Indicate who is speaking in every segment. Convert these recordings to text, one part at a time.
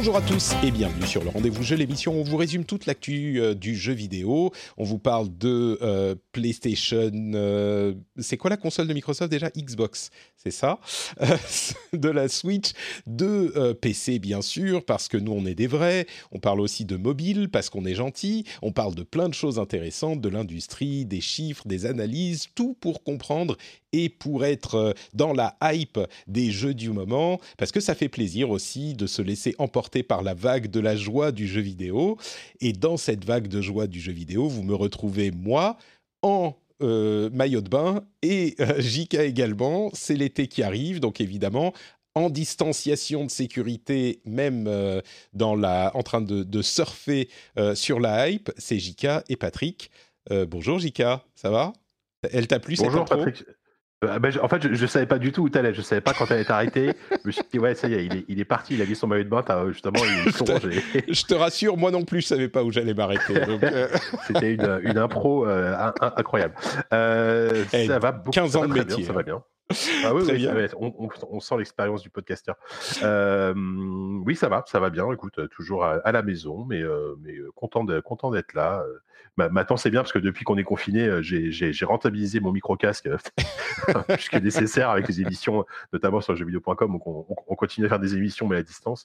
Speaker 1: Bonjour à tous et bienvenue sur le rendez-vous jeu, l'émission où on vous résume toute l'actu euh, du jeu vidéo. On vous parle de euh, PlayStation. euh, c'est quoi la console de Microsoft déjà? Xbox, c'est ça? De la Switch, de PC bien sûr, parce que nous on est des vrais. On parle aussi de mobile parce qu'on est gentil. On parle de plein de choses intéressantes, de l'industrie, des chiffres, des analyses, tout pour comprendre et pour être euh, dans la hype des jeux du moment, parce que ça fait plaisir aussi de se laisser emporter par la vague de la joie du jeu vidéo. Et dans cette vague de joie du jeu vidéo, vous me retrouvez moi en euh, maillot de bain et euh, JK également. C'est l'été qui arrive, donc évidemment. En distanciation de sécurité, même euh, dans la, en train de, de surfer sur la hype, c'est JK et Patrick. Bonjour JK, ça va? Elle t'a plu cette
Speaker 2: Bonjour
Speaker 1: intro?
Speaker 2: Patrick. Euh, ben, je- en fait, je, je savais pas du tout où t'allais. Je savais pas quand t'allais t'arrêter. je me suis dit, ouais, ça y est, il est, il est parti. Il a mis son maillot de bain. t'as, Justement, il son, j'ai-
Speaker 1: Je te rassure, moi non plus, je savais pas où j'allais m'arrêter. donc, euh,
Speaker 2: C'était une, une impro euh, in- in- incroyable. Euh,
Speaker 1: Eh,
Speaker 2: ça va beaucoup.
Speaker 1: 15
Speaker 2: ça
Speaker 1: ans
Speaker 2: va
Speaker 1: de
Speaker 2: très
Speaker 1: métier,
Speaker 2: ça
Speaker 1: hein.
Speaker 2: va bien. Ah oui,
Speaker 1: Très
Speaker 2: oui,
Speaker 1: bien.
Speaker 2: ça va être- on, on- on sent l'expérience du podcasteur. Euh, oui, ça va, ça va bien. Écoute, euh, toujours à, à la maison, mais, euh, mais euh, content de- content d'être là. Euh, ma- Maintenant, c'est bien parce que depuis qu'on est confiné, euh, j'ai- rentabilisé mon micro-casque euh, plus que nécessaire avec les émissions, notamment sur jeuxvideo.com. Donc, on, on- on continue à faire des émissions, mais à distance.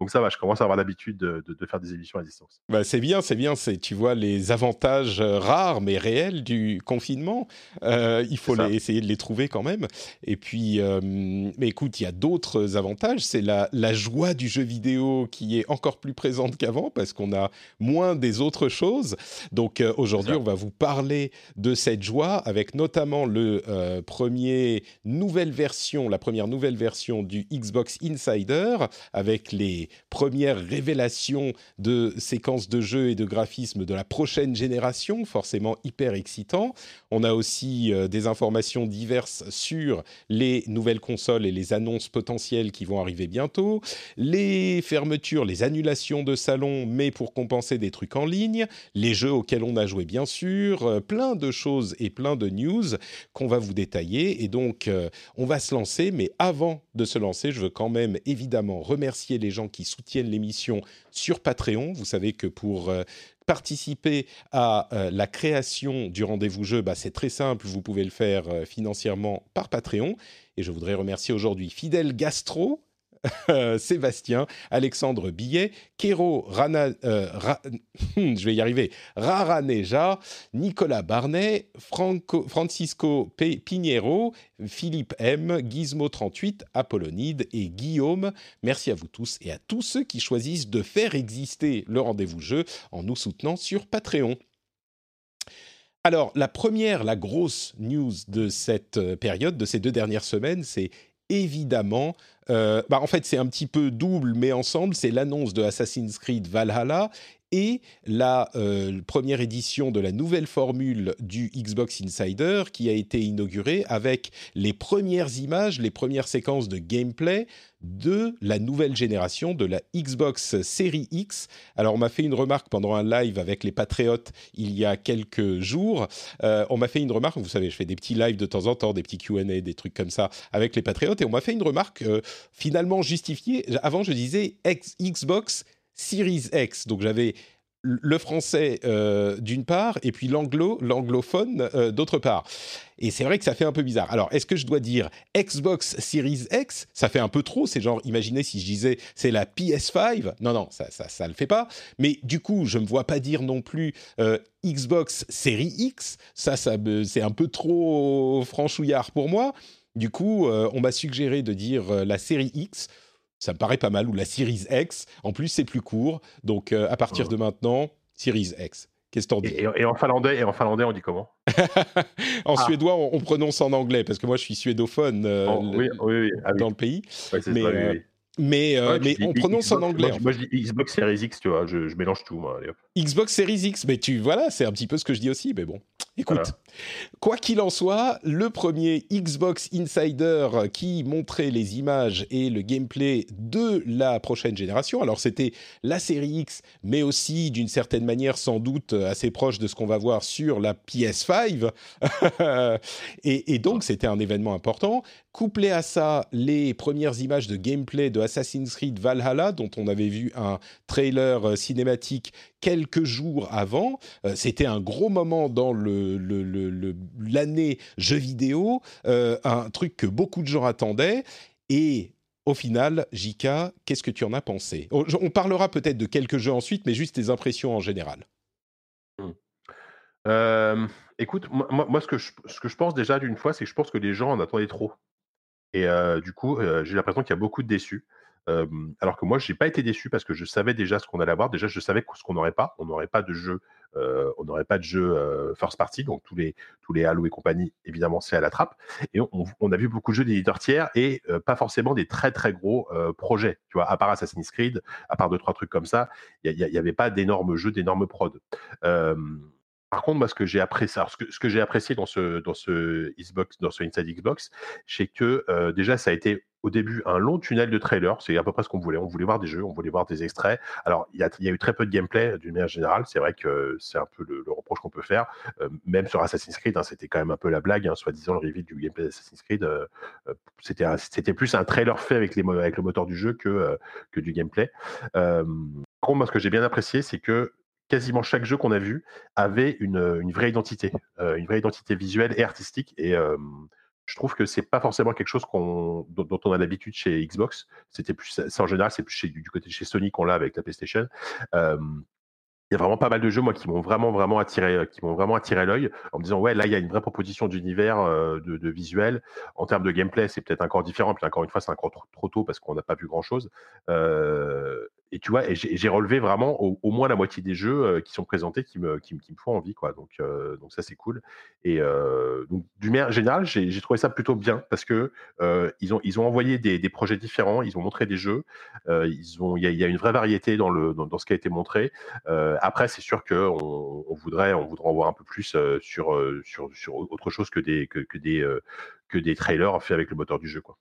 Speaker 2: Donc, ça va, je commence à avoir l'habitude de, de- de faire des émissions à distance.
Speaker 1: bah, c'est bien, c'est bien. Tu vois, les avantages euh, rares mais réels du confinement. Euh, il faut les, essayer de les trouver quand même. Et puis, euh, mais écoute, il y a d'autres avantages. C'est la, la joie du jeu vidéo qui est encore plus présente qu'avant parce qu'on a moins des autres choses. Donc euh, aujourd'hui, on va vous parler de cette joie avec notamment le euh, premier nouvelle version, la première nouvelle version du Xbox Insider avec les premières révélations de séquences de jeux et de graphismes de la prochaine génération, forcément hyper excitant. On a aussi euh, des informations diverses sur les nouvelles consoles et les annonces potentielles qui vont arriver bientôt, les fermetures, les annulations de salons, mais pour compenser des trucs en ligne, les jeux auxquels on a joué bien sûr, euh, plein de choses et plein de news qu'on va vous détailler. Et donc, euh, on va se lancer, mais avant de se lancer, je veux quand même évidemment remercier les gens qui soutiennent l'émission sur Patreon. Vous savez que pour euh, participer à la création du rendez-vous jeu, bah, c'est très simple, vous pouvez le faire financièrement par Patreon. Et je voudrais remercier aujourd'hui Fidèle Gastro, Sébastien, Alexandre Billet, Kero Rana, euh, Ra- je vais y arriver, Raraneja, Nicolas Barnet, Francisco Pinheiro, Philippe M, Gizmo38, Apollonide et Guillaume. Merci à vous tous et à tous ceux qui choisissent de faire exister le rendez-vous jeu en nous soutenant sur Patreon. Alors, la première, la grosse news de cette euh, période, de ces deux dernières semaines, c'est évidemment, euh, bah, en fait c'est un petit peu double, mais ensemble, c'est l'annonce de Assassin's Creed Valhalla et la euh, première édition de la nouvelle formule du Xbox Insider qui a été inaugurée avec les premières images, les premières séquences de gameplay de la nouvelle génération de la Xbox Series X. Alors on m'a fait une remarque pendant un live avec les Patriotes il y a quelques jours. Euh, on m'a fait une remarque, vous savez, je fais des petits lives de temps en temps, des petits Q&A, des trucs comme ça avec les Patriotes, et on m'a fait une remarque euh, finalement justifiée. Avant je disais Xbox Series X, donc j'avais le français euh, d'une part et puis l'anglo, l'anglophone euh, d'autre part. Et c'est vrai que ça fait un peu bizarre. Alors, est-ce que je dois dire Xbox Series X? Ça fait un peu trop. C'est genre, imaginez si je disais c'est la PS5. Non, non, ça, ça, le fait pas. Mais du coup, je me vois pas dire non plus euh, Xbox Series X. Ça, ça c'est un peu trop franchouillard pour moi. Du coup, on m'a suggéré de dire la série X. Ça me paraît pas mal. Ou la Series X. En plus, c'est plus court. Donc, euh, à partir de maintenant, Series X. Qu'est-ce que t'en dis?
Speaker 2: Et, et- en finlandais, et en finlandais, on dit comment?
Speaker 1: En
Speaker 2: Ah.
Speaker 1: suédois, on, on prononce en anglais parce que moi, je suis suédophone euh,
Speaker 2: Oh,
Speaker 1: le-
Speaker 2: oui, oui, oui. Ah
Speaker 1: dans le pays.
Speaker 2: Ouais,
Speaker 1: mais,
Speaker 2: ça,
Speaker 1: euh. Mais,
Speaker 2: Ouais, tu
Speaker 1: mais
Speaker 2: dis
Speaker 1: on prononce en anglais.
Speaker 2: Moi, je- moi, je dis Xbox Series X, tu vois, je, je mélange tout, moi. allez.
Speaker 1: Xbox Series X, mais tu voilà, c'est un petit peu ce que je dis aussi, mais bon. Écoute,
Speaker 2: Voilà.
Speaker 1: Quoi qu'il en soit, le premier Xbox Insider qui montrait les images et le gameplay de la prochaine génération. Alors c'était la série X, mais aussi d'une certaine manière sans doute assez proche de ce qu'on va voir sur la PS5. et, donc c'était un événement important. Couplé à ça, les premières images de gameplay de Assassin's Creed Valhalla, dont on avait vu un trailer euh, cinématique quelques jours avant. Euh, C'était un gros moment dans le- l'année jeux vidéo, euh, un truc que beaucoup de gens attendaient. Et au final, Jika, qu'est-ce que tu en as pensé? On, parlera peut-être de quelques jeux ensuite, mais juste tes impressions en général.
Speaker 2: Euh, écoute, moi, ce, que je, ce que je pense déjà d'une fois, c'est que je pense que les gens en attendaient trop. Et euh, du coup, j'ai l'impression qu'il y a beaucoup de déçus. Alors que moi, j'ai pas été déçu parce que je savais déjà ce qu'on allait avoir. Déjà, je savais ce qu'on n'aurait pas. On n'aurait pas de jeu, on n'aurait pas de jeu first party. Donc tous les tous les Halo et compagnie, évidemment, c'est à la trappe. Et on, a vu beaucoup de jeux d'éditeurs tiers et pas forcément des très très gros projets. Tu vois, à part Assassin's Creed, à part deux trois trucs comme ça, il y, a- il y avait pas d'énormes jeux, d'énormes prods. Par contre, moi, ce que j'ai apprécié, ce que, j'ai apprécié dans ce, Inside Xbox, c'est que euh, déjà, ça a été au début un long tunnel de trailer. C'est à peu près ce qu'on voulait. On voulait voir des jeux, on voulait voir des extraits. Alors, il y a, eu très peu de gameplay d'une manière générale. C'est vrai que c'est un peu le, reproche qu'on peut faire. Euh, même sur Assassin's Creed, hein, c'était quand même un peu la blague, hein, soi-disant le reveal du gameplay d'Assassin's Creed. euh, c'était, plus un trailer fait avec, le moteur du jeu que, du gameplay. Par contre, moi, ce que j'ai bien apprécié, c'est que quasiment chaque jeu qu'on a vu avait une, une vraie identité, euh, une vraie identité visuelle et artistique. Et euh, je trouve que c'est pas forcément quelque chose dont, on a l'habitude chez Xbox. C'était plus, ça, en général, c'est plus du côté de chez Sony qu'on l'a avec la PlayStation. Euh, il y a vraiment pas mal de jeux moi qui m'ont vraiment vraiment attiré qui m'ont vraiment attiré l'œil en me disant ouais là il y a une vraie proposition d'univers euh, de, visuel en termes de gameplay c'est peut-être encore différent puis encore une fois c'est encore trop, tôt parce qu'on n'a pas vu grand chose euh, et tu vois j'ai relevé vraiment au, moins la moitié des jeux euh, qui sont présentés qui me qui, qui me font envie quoi donc euh, donc ça c'est cool et euh, donc d'une manière générale j'ai trouvé ça plutôt bien parce que ils ont ils ont envoyé des, des projets différents ils ont montré des jeux il y a, une vraie variété dans le dans, ce qui a été montré après, c'est sûr qu'on on voudrait, on voudrait en voir un peu plus sur, sur, sur autre chose que des, que, que des, que des trailers faits avec le moteur du jeu. Quoi.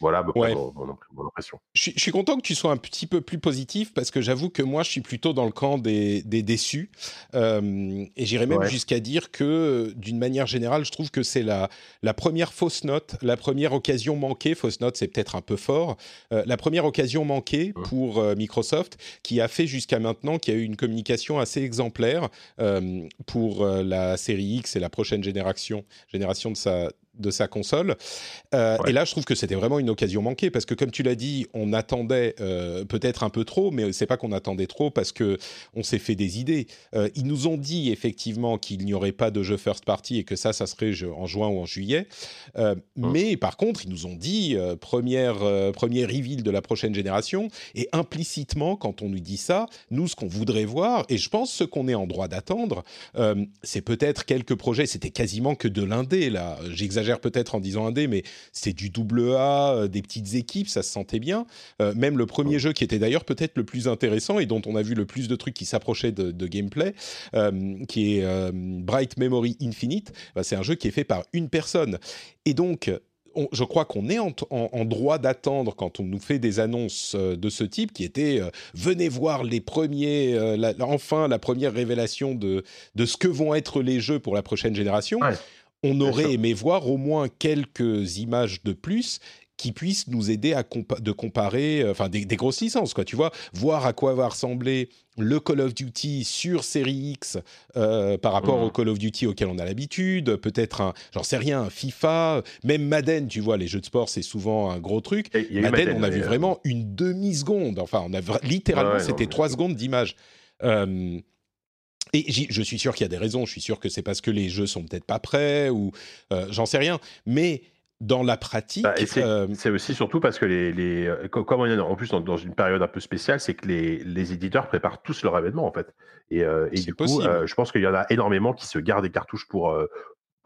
Speaker 2: Voilà, voilà
Speaker 1: Ouais.
Speaker 2: mon, mon impr- mon impression.
Speaker 1: Je suis, je suis content que tu sois un petit peu plus positif parce que j'avoue que moi, je suis plutôt dans le camp des, des déçus. Euh, et j'irais même
Speaker 2: Ouais.
Speaker 1: jusqu'à dire que, d'une manière générale, je trouve que c'est la, la première fausse note, la première occasion manquée. Fausse note, c'est peut-être un peu fort. Euh, la première occasion manquée
Speaker 2: Ouais.
Speaker 1: pour euh, Microsoft qui a fait jusqu'à maintenant, qui a eu une communication assez exemplaire euh, pour euh, la série X et la prochaine génération, génération de sa, de sa console. Euh,
Speaker 2: Ouais.
Speaker 1: Et là, je trouve que c'était vraiment une occasion manquée parce que, comme tu l'as dit, on attendait euh, peut-être un peu trop, mais c'est pas qu'on attendait trop parce que on s'est fait des idées. Euh, ils nous ont dit effectivement qu'il n'y aurait pas de jeu first party et que ça, ça serait en juin ou en juillet. Mais par contre, ils nous ont dit première premier reveal de la prochaine génération et implicitement, quand on nous dit ça, nous ce qu'on voudrait voir et je pense ce qu'on est en droit d'attendre, c'est peut-être quelques projets. C'était quasiment que de l'indé là. J'exagère peut-être en disant indé, mais c'est du double A, euh, des petites équipes, ça se sentait bien. Euh, même le premier jeu qui était d'ailleurs peut-être le plus intéressant et dont on a vu le plus de trucs qui s'approchaient de, de gameplay, euh, qui est euh, Bright Memory Infinite, bah, c'est un jeu qui est fait par une personne. Et donc, on- je crois qu'on est en, en- en droit d'attendre quand on nous fait des annonces euh, de ce type qui étaient euh, venez voir les premiers, euh, la- la- enfin la première révélation de, de ce que vont être les jeux pour la prochaine génération.
Speaker 2: Ouais.
Speaker 1: On aurait aimé voir au moins quelques images de plus qui puissent nous aider à compa- de comparer, euh, enfin des, des grosses licences, quoi, tu vois, voir à quoi va ressembler le Call of Duty sur série X euh, par rapport
Speaker 2: Mhm.
Speaker 1: au Call of Duty auquel on a l'habitude, peut-être un, j'en sais rien, un FIFA, même Madden, tu vois, les jeux de sport c'est souvent un gros truc. Madden, on a vu
Speaker 2: euh,
Speaker 1: vraiment une demi-seconde, enfin on a littéralement
Speaker 2: ouais,
Speaker 1: c'était
Speaker 2: mais-
Speaker 1: trois secondes d'image. Euh, et je suis sûr qu'il y a des raisons. Je suis sûr que c'est parce que les jeux sont peut-être pas prêts ou euh, j'en sais rien. Mais dans la pratique. Bah,
Speaker 2: c'est aussi surtout parce que les, les comme on est en plus dans, une période un peu spéciale, c'est que les, les, éditeurs préparent tous leur événement en fait. Et, et du coup, je pense qu'il y en a énormément qui se gardent des cartouches pour,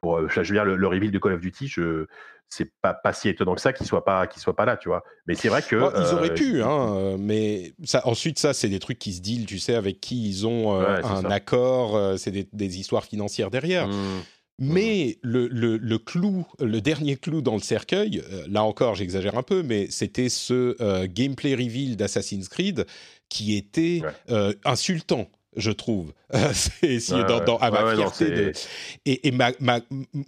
Speaker 2: pour je veux dire, le, le reveal de Call of Duty. Je, c'est pas, pas si étonnant que ça qu'il soit pas qu'il soit pas là, tu vois. Mais c'est vrai que
Speaker 1: ils auraient pu, hein, mais ça, ensuite ça c'est des trucs qui se deal, tu sais, avec qui ils ont un accord, c'est des, des, histoires financières derrière. Mmh. Mais le, le, clou, le dernier clou dans le cercueil, euh, là encore j'exagère un peu, mais c'était ce euh, gameplay reveal d'Assassin's Creed qui était euh, insultant je trouve. c'est dans, à ma fierté de... Et, et ma,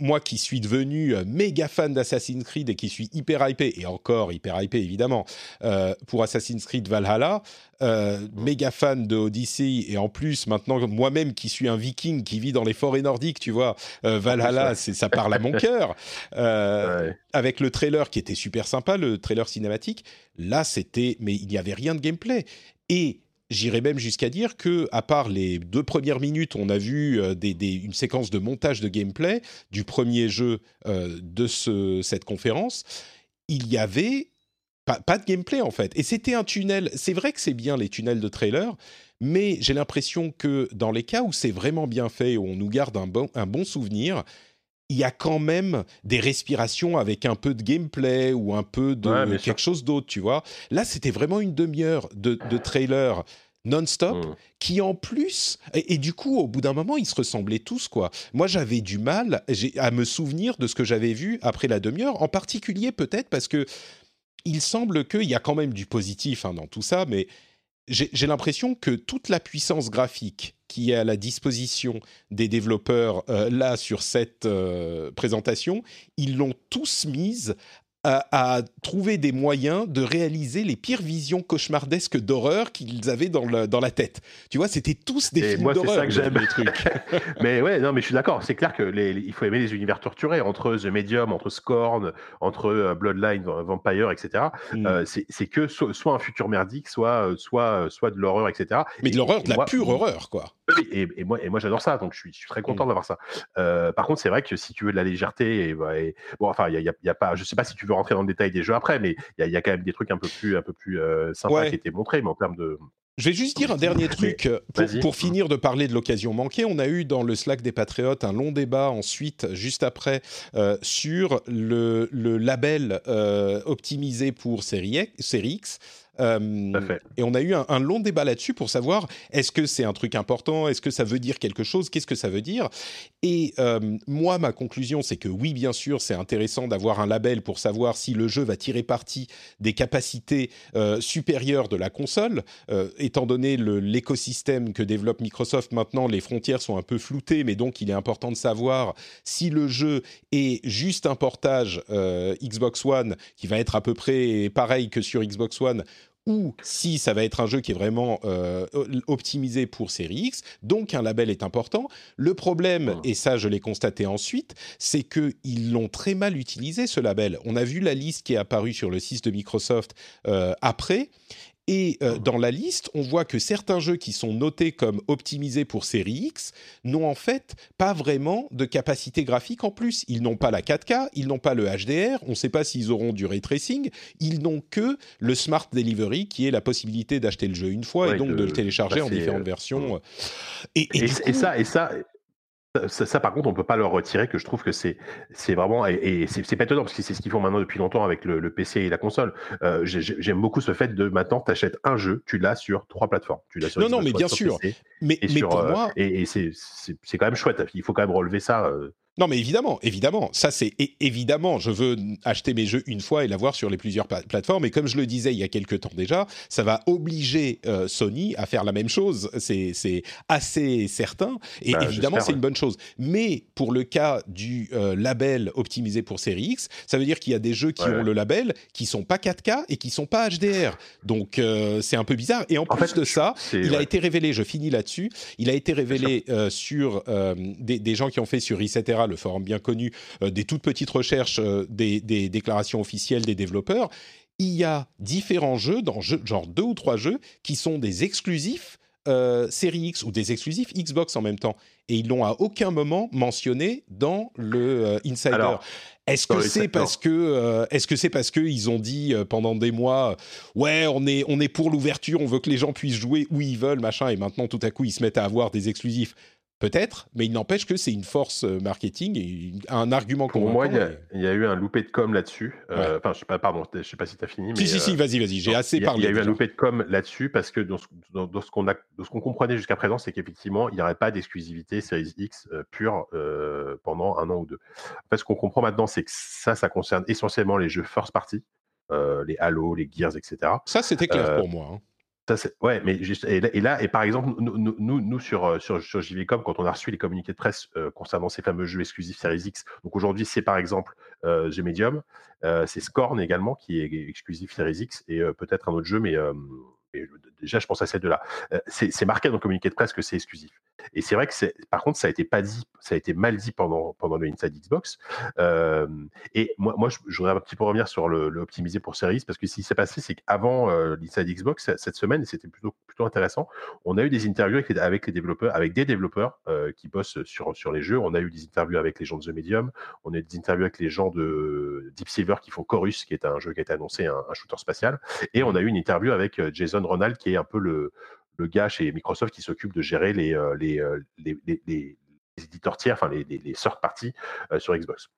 Speaker 1: moi qui suis devenu euh, méga fan d'Assassin's Creed et qui suis hyper hypé, et encore hyper hypé évidemment, euh, pour Assassin's Creed Valhalla, euh, mm. méga fan de Odyssey, et en plus maintenant moi-même qui suis un viking qui vit dans les forêts nordiques, tu vois, Valhalla, c'est, ça parle à mon cœur. Avec le trailer qui était super sympa, le trailer cinématique, là c'était, mais il n'y avait rien de gameplay. Et J'irais même jusqu'à dire que, à part les deux premières minutes, on a vu euh, une séquence de montage de gameplay du premier jeu euh, de cette conférence. Il y avait pas, de gameplay en fait. Et c'était un tunnel. C'est vrai que c'est bien les tunnels de trailer, mais j'ai l'impression que dans les cas où c'est vraiment bien fait, où on nous garde un bon, un bon souvenir, il y a quand même des respirations avec un peu de gameplay ou un peu de quelque chose d'autre, tu vois. Là, c'était vraiment une demi-heure de, trailer non-stop, mmh. qui en plus, et, du coup, au bout d'un moment, ils se ressemblaient tous, quoi. Moi, j'avais du mal à me souvenir de ce que j'avais vu après la demi-heure, en particulier peut-être parce que il semble qu'il y a quand même du positif hein, dans tout ça, mais j'ai l'impression que toute la puissance graphique qui est à la disposition des développeurs euh, là sur cette euh, présentation, ils l'ont tous mise à, trouver des moyens de réaliser les pires visions cauchemardesques d'horreur qu'ils avaient dans, dans la tête. Tu vois, c'était tous des films d'horreur.
Speaker 2: Moi, c'est ça que j'aime, les trucs. mais ouais, non, mais je suis d'accord. C'est clair que il faut aimer les univers torturés entre The Medium, entre Scorn, entre euh, Bloodline, Vampire, etc. Hmm. Euh, c'est que soit, un futur merdique, soit, euh, soit, soit de l'horreur, etc.
Speaker 1: Mais de l'horreur, de la pure horreur, quoi.
Speaker 2: Et, moi, et moi j'adore ça, donc je suis, très content hmm. d'avoir ça. par contre, c'est vrai que si tu veux de la légèreté, et, bah, bon, enfin, il y a, y a, pas, je sais pas si tu veux rentrer dans le détail des jeux après, mais il y, a quand même des trucs un peu plus, un peu plus euh, sympas qui étaient montrés, mais en termes de.
Speaker 1: Je vais juste dire un dernier truc euh, pour, finir de parler de l'occasion manquée. On a eu dans le Slack des Patriotes un long débat ensuite, juste après, euh, sur le, le label optimisé pour série X euh, et on a eu un, long débat là-dessus pour savoir est-ce que c'est un truc important, est-ce que ça veut dire quelque chose, qu'est-ce que ça veut dire? Et euh, moi, ma conclusion, c'est que oui, bien sûr, c'est intéressant d'avoir un label pour savoir si le jeu va tirer parti des capacités euh, supérieures de la console. étant donné l'écosystème que développe Microsoft maintenant, les frontières sont un peu floutées, mais donc il est important de savoir si le jeu est juste un portage Xbox One qui va être à peu près pareil que sur Xbox One ou si ça va être un jeu qui est vraiment euh, optimisé pour Série X, donc un label est important. Le problème, et ça je l'ai constaté ensuite, c'est qu'ils l'ont très mal utilisé ce label. On a vu la liste qui est apparue sur le site de Microsoft euh, après, et euh, dans la liste, on voit que certains jeux qui sont notés comme optimisés pour série X n'ont en fait pas vraiment de capacité graphique en plus. Ils n'ont pas la 4K, ils n'ont pas le HDR, on ne sait pas s'ils auront du ray tracing, ils n'ont que le Smart Delivery qui est la possibilité d'acheter le jeu une fois et donc de, le télécharger en différentes versions.
Speaker 2: Et, et, et ça, et ça, ça, par contre, on peut pas leur retirer que je trouve que c'est c'est vraiment et, c'est pas étonnant parce que c'est ce qu'ils font maintenant depuis longtemps avec le, PC et la console. Euh, j'aime beaucoup ce fait de maintenant tu achètes un jeu, tu l'as sur trois plateformes. Tu l'as sur
Speaker 1: non non mais bien sûr. mais, mais pour euh, moi
Speaker 2: et, c'est quand même chouette. Il faut quand même relever ça. Euh,
Speaker 1: non, mais évidemment, évidemment, ça c'est évidemment, je veux acheter mes jeux une fois et l'avoir sur les plusieurs plateformes. Et comme je le disais il y a quelques temps déjà, ça va obliger euh, Sony à faire la même chose. C'est assez certain. Et bah, évidemment, c'est une bonne chose. Mais pour le cas du euh, label optimisé pour Série X, ça veut dire qu'il y a des jeux qui ont le label qui sont pas 4K et qui sont pas HDR. Donc euh, c'est un peu bizarre. Et en, plus de ça, il a été révélé. Je finis là-dessus. Il a été révélé sur des, des, gens qui ont fait sur le forum bien connu, euh, des toutes petites recherches euh, des, déclarations officielles des développeurs, il y a différents jeux, dans genre deux ou trois jeux, qui sont des exclusifs euh, Série X ou des exclusifs Xbox en même temps. Et ils l'ont à aucun moment mentionné dans le euh, Insider. Est-ce que c'est parce que euh, est-ce que c'est parce que ils ont dit pendant des mois ouais on est on est pour l'ouverture on veut que les gens puissent jouer où ils veulent machin et maintenant tout à coup ils se mettent à avoir des exclusifs? Peut-être, mais il n'empêche que c'est une force euh, marketing et un argument
Speaker 2: Pour moi, il y, a, eu un loupé de com là-dessus. Euh, enfin, je sais pas, pardon, je sais pas si tu as fini.
Speaker 1: Mais, si, si, si, euh, vas-y, vas-y, j'ai assez parlé.
Speaker 2: Il y a eu un loupé de com là-dessus parce que dans ce, qu'on a, ce qu'on comprenait jusqu'à présent, c'est qu'effectivement, il n'y aurait pas d'exclusivité Series X pure pendant un an ou deux. En fait, ce qu'on comprend maintenant, c'est que ça, ça concerne essentiellement les jeux first party, les Halo, les Gears, etc.
Speaker 1: Ça, c'était clair pour moi. Hein
Speaker 2: mais et, là, et par exemple, nous, nous, nous sur, euh, sur, sur, JVcom, quand on a reçu les communiqués de presse euh, concernant ces fameux jeux exclusifs Series X, donc aujourd'hui, c'est par exemple euh, G-Medium, euh, c'est Scorn également qui est exclusif Series X, et peut-être un autre jeu, mais déjà, je pense à ces deux-là. c'est marqué dans le communiqué de presse que c'est exclusif. Et c'est vrai que par contre, ça a été pas dit, ça a été mal dit pendant, pendant le Inside Xbox. Euh, et moi, moi, je, voudrais un petit peu revenir sur le, le optimiser pour Series, parce que ce qui s'est passé, c'est qu'avant euh, l'Inside Xbox, cette semaine, c'était plutôt, plutôt intéressant, on a eu des interviews avec développeurs, avec des développeurs euh, qui bossent sur, sur les jeux. On a eu des interviews avec les gens de The Medium, on a eu des interviews avec les gens de Deep Silver qui font Chorus, qui est un jeu qui a été annoncé, un, un shooter spatial. Et on a eu une interview avec euh, Jason Ronald, qui est un peu le, gars chez Microsoft qui s'occupe de gérer les, euh, euh, les, les, les, éditeurs tiers, enfin les, les, parties euh, sur Xbox.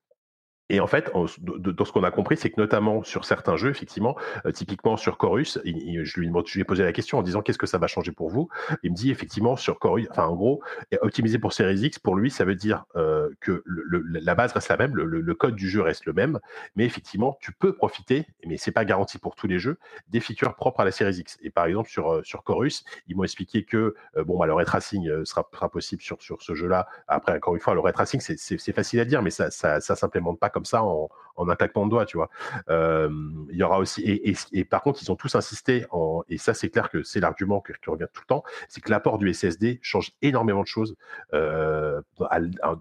Speaker 2: Et en fait, dans ce qu'on a compris, c'est que notamment sur certains jeux, effectivement, euh, typiquement sur Chorus, je, lui, ai posé la question en disant qu'est-ce que ça va changer pour vous? Il me dit effectivement sur Chorus, enfin en gros, optimiser pour Series X, pour lui, ça veut dire euh, que le, la base reste la même, le, code du jeu reste le même, mais effectivement, tu peux profiter, mais c'est pas garanti pour tous les jeux, des features propres à la Series X. Et par exemple sur euh, sur Chorus, ils m'ont expliqué que bon, bah, le ray tracing sera, sera possible sur sur ce jeu-là. Après, encore une fois, le ray tracing, c'est facile à dire, mais ça ça, ça s'implémente pas comme ça en, un claquement de doigts, tu vois. il y aura aussi et, par contre, ils ont tous insisté en et ça c'est clair que c'est l'argument que tu regardes tout le temps, c'est que l'apport du SSD change énormément de choses euh,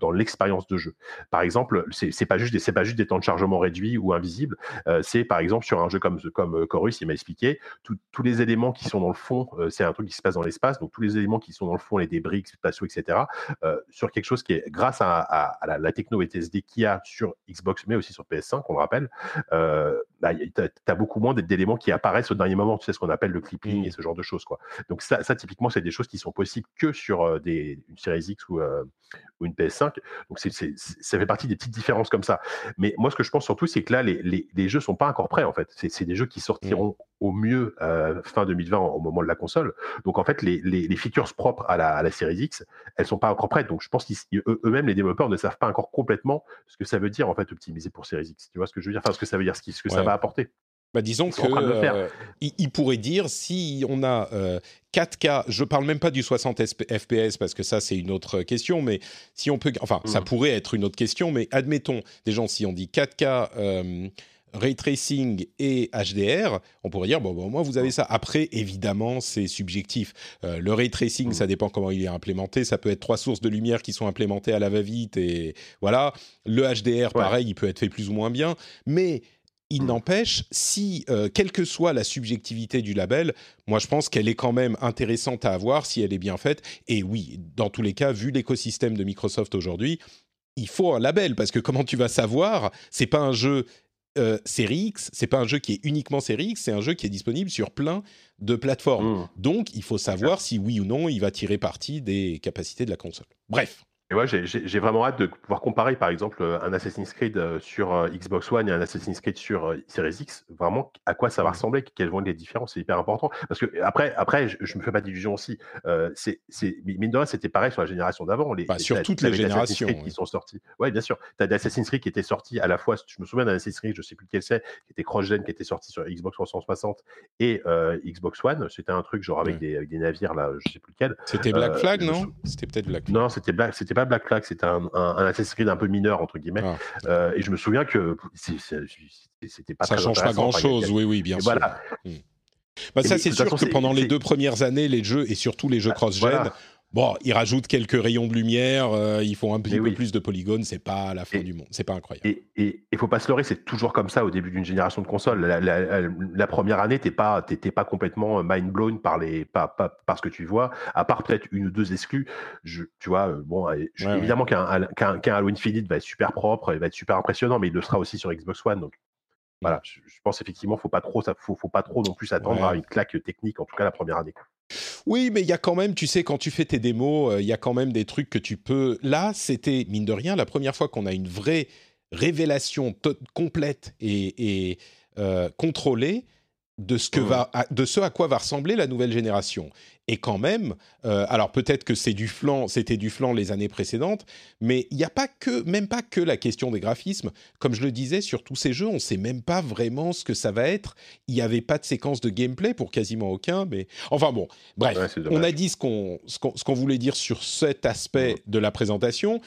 Speaker 2: dans l'expérience de jeu. Par exemple, c'est pas juste c'est pas juste des temps de chargement réduits ou invisibles, euh, c'est par exemple sur un jeu comme comme Chorus, il m'a expliqué tous les éléments qui sont dans le fond, euh, c'est un truc qui se passe dans l'espace, donc tous les éléments qui sont dans le fond, les débris spatiaux, etc. sur quelque chose qui est grâce à, à, la, la techno SSD qu'il y a sur Xbox mais aussi sur PS5, on le rappelle, euh, bah, tu as, beaucoup moins d'éléments qui apparaissent au dernier moment, tu sais ce qu'on appelle le clipping et mmh. ce genre de choses. Quoi. Donc ça, ça typiquement, c'est des choses qui sont possibles que sur euh, des, une Series X ou, euh, ou une PS5. Donc ça fait partie des petites différences comme ça. Mais moi, ce que je pense surtout, c'est que là, les, les, les jeux sont pas encore prêts, en fait. C'est, des jeux qui sortiront mmh. au mieux fin 2020 au moment de la console. Donc en fait, les, les, features propres à la, à la Series X, elles sont pas encore prêtes. Donc je pense qu'eux-mêmes, les développeurs ne savent pas encore complètement ce que ça veut dire, en fait, optimiser pour Series X. Tu vois ce que je veux dire? Enfin, ce que ça veut dire, ce, ce que ça va apporter.
Speaker 1: Bah, disons qu'il euh, il pourrait dire si on a 4K, euh, je parle même pas du 60 FPS parce que ça c'est une autre question, mais si on peut, enfin ça mmh. pourrait être une autre question, mais admettons des gens si on dit 4K. Euh, ray tracing et HDR, on pourrait dire bon, bon moi vous avez ça. Après, évidemment, c'est subjectif. le ray tracing, mmh. ça dépend comment il est implémenté. Ça peut être trois sources de lumière qui sont implémentées à la va-vite et voilà. Le HDR, pareil, il peut être fait plus ou moins bien, mais il n'empêche, si, euh, quelle que soit la subjectivité du label, moi je pense qu'elle est quand même intéressante à avoir si elle est bien faite. Et oui, dans tous les cas, vu l'écosystème de Microsoft aujourd'hui, il faut un label parce que comment tu vas savoir? C'est pas un jeu euh, série X, c'est pas un jeu qui est uniquement série X, c'est un jeu qui est disponible sur plein de plateformes. Mmh. Donc il faut savoir si oui ou non il va tirer parti des capacités de la console. Bref.
Speaker 2: Et ouais, j'ai vraiment hâte de pouvoir comparer, par exemple, euh, un Assassin's Creed euh, sur euh, Xbox One et un Assassin's Creed sur Series X. Vraiment, à quoi ça va ressembler, quelles vont être les différences, c'est hyper important. Parce que après, après, je, me fais pas d'illusions aussi. Euh, c'est, mine de rien, c'était pareil sur la génération d'avant.
Speaker 1: Les, bah, sur toutes les générations,
Speaker 2: qui sont sortis. Ouais, bien sûr. Tu as des Assassin's Creed qui étaient sortis à la fois. Je me souviens d'un Assassin's Creed, je sais plus lequel c'est, qui était cross-gen, qui était sorti sur Xbox 360 et Xbox One. C'était un truc genre avec, des, avec des navires là, je sais plus lequel.
Speaker 1: C'était Black Flag, non? C'était peut-être Black
Speaker 2: Flag. Non, c'était Black, c'était pas Black Flag, c'était un un, un, Assassin's Creed un peu mineur entre guillemets. Ah. Euh, et je me souviens que c'était pas
Speaker 1: ça
Speaker 2: très
Speaker 1: change pas grand chose, oui oui bien sûr. Voilà. Hmm. Bah, ça, c'est sûr que pendant les deux premières années, les jeux, et surtout les jeux bah, cross-gen, Bon, ils rajoutent quelques rayons de lumière, euh, ils font un petit peu plus de polygones, c'est pas la fin du monde, c'est pas incroyable.
Speaker 2: Et il faut pas se leurrer, c'est toujours comme ça au début d'une génération de consoles. La, première année, t'es pas, pas complètement mind blown par les, par, ce que tu vois, à part peut-être une ou deux exclus. Je, tu vois, euh, bon, évidemment qu'un Halo Infinite va être super propre, il va être super impressionnant, mais il le sera aussi sur Xbox One, donc voilà, je, pense effectivement, faut pas trop, ça, faut, faut pas trop non plus attendre à une claque technique, en tout cas la première année.
Speaker 1: Oui, mais il y a quand même, tu sais, quand tu fais tes démos, euh, il y a quand même des trucs que tu peux. Là, c'était, mine de rien, la première fois qu'on a une vraie révélation complète et, euh, contrôlée de ce, que va, de ce à quoi va ressembler la nouvelle génération. Et quand même, euh, alors peut-être que c'est du flanc, c'était du flanc les années précédentes, mais il n'y a pas que, même pas que la question des graphismes. Comme je le disais, sur tous ces jeux, on ne sait même pas vraiment ce que ça va être. Il n'y avait pas de séquence de gameplay pour quasiment aucun, mais enfin bon, bref, on a dit ce qu'on ce qu'on voulait dire sur cet aspect de la présentation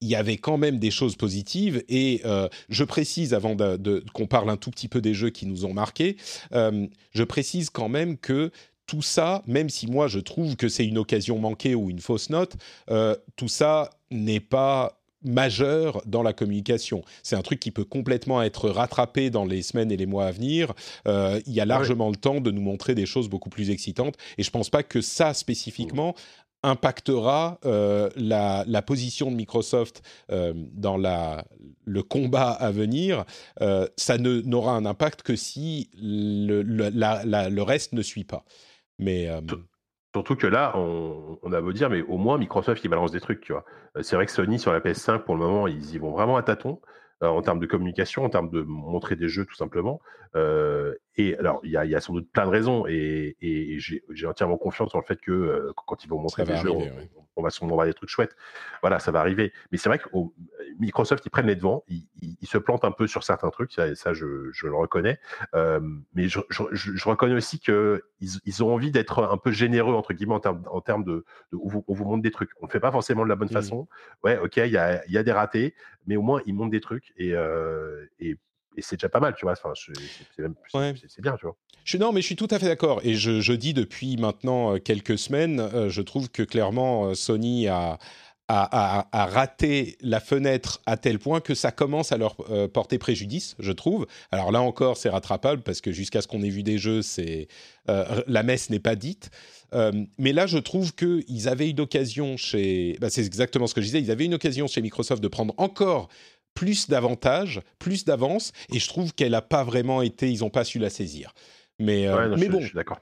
Speaker 1: il y avait quand même des choses positives et euh, je précise avant de, qu'on parle un tout petit peu des jeux qui nous ont marqués, euh, je précise quand même que tout ça, même si moi je trouve que c'est une occasion manquée ou une fausse note, euh, tout ça n'est pas majeur dans la communication. C'est un truc qui peut complètement être rattrapé dans les semaines et les mois à venir. il y a largement le temps de nous montrer des choses beaucoup plus excitantes. Et je pense pas que ça spécifiquement impactera euh, la, position de Microsoft euh, dans le combat à venir, euh, ça n'aura un impact que si le, reste ne suit pas. Mais
Speaker 2: Surtout que là, on, a beau dire, mais au moins Microsoft, il balance des trucs, tu vois. C'est vrai que Sony, sur la PS5, pour le moment, ils y vont vraiment à tâtons. en termes de communication, en termes de montrer des jeux, tout simplement. Et alors, il y, a, sans doute plein de raisons, et, j'ai entièrement confiance dans le fait que euh, quand ils vont montrer des jeux, on, va sûrement voir des trucs chouettes. Voilà, ça va arriver. Mais c'est vrai que Microsoft, ils prennent les devants, ils, se plantent un peu sur certains trucs, ça, ça je, le reconnais. Euh, mais je, reconnais aussi qu'ils ils ont envie d'être un peu généreux, entre guillemets, en termes, de, où, vous, on vous montre des trucs. On ne fait pas forcément de la bonne mmh. façon. Ouais, ok, il y a, y a, des ratés, mais au moins, ils montrent des trucs. Et, euh, et et c'est déjà pas mal, tu vois. Enfin, c'est bien, tu vois.
Speaker 1: Je, non, mais je suis tout à fait d'accord. Et je, je, dis depuis maintenant euh, quelques semaines, euh, je trouve que clairement euh, Sony a, a, a, raté la fenêtre à tel point que ça commence à leur porter préjudice, je trouve. Alors là encore, c'est rattrapable parce que jusqu'à ce qu'on ait vu des jeux, c'est la messe n'est pas dite. mais là, je trouve qu'ils avaient une occasion chez. Bah, c'est exactement ce que je disais. Ils avaient une occasion chez Microsoft de prendre encore plus d'avantages, plus d'avance, et je trouve qu'elle n'a pas vraiment été, ils n'ont pas su la saisir. Mais,
Speaker 2: euh, mais bon, je suis d'accord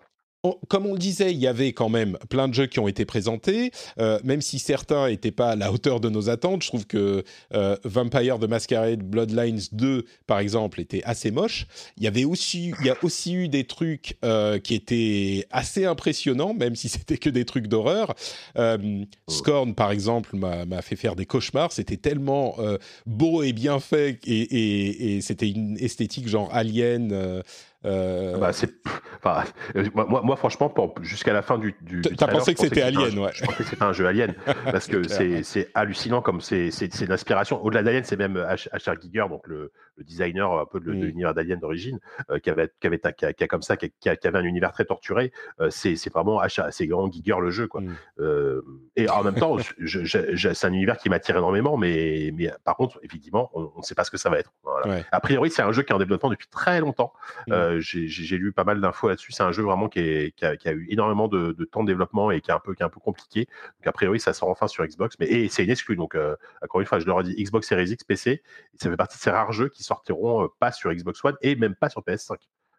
Speaker 1: comme on le disait, il y avait quand même plein de jeux qui ont été présentés, euh, même si certains n'étaient pas à la hauteur de nos attentes. Je trouve que euh, Vampire the Masquerade Bloodlines 2, par exemple, était assez moche. Il y avait aussi, il y a aussi eu des trucs euh, qui étaient assez impressionnants, même si c'était que des trucs d'horreur. Scorn, par exemple, m'a fait faire des cauchemars. C'était tellement beau et bien fait, et, et c'était une esthétique genre alien.
Speaker 2: Euh, bah, c'est, enfin, euh, moi, moi, franchement, jusqu'à la fin du. du
Speaker 1: T'as pensé que c'était Alien, ouais.
Speaker 2: Je pensais que c'était un jeu Alien parce que c'est, hallucinant comme c'est, l'inspiration. Au-delà d'Alien, c'est même H.R. Giger, donc le, le, designer un peu de, mm. l'univers d'Alien d'origine, euh, qui avait, qui avait, qui a, comme ça, qui, avait un univers très torturé. c'est, c'est vraiment H.R. c'est grand Giger le jeu, quoi. Mm. et en même temps, c'est un univers qui m'attire énormément, mais, mais par contre, effectivement, on ne sait pas ce que ça va être. Voilà. A priori, c'est un jeu qui est en développement depuis très longtemps. Mm. Euh, j'ai lu pas mal d'infos là-dessus. C'est un jeu vraiment qui, a, eu énormément de, temps de développement et qui est un peu, compliqué. Donc, a priori, ça sort enfin sur Xbox. Mais c'est une exclue. Donc, euh, encore une fois, je leur ai dit Xbox Series X, PC. ça fait partie de ces rares jeux qui sortiront euh, pas sur Xbox One et même pas sur PS5,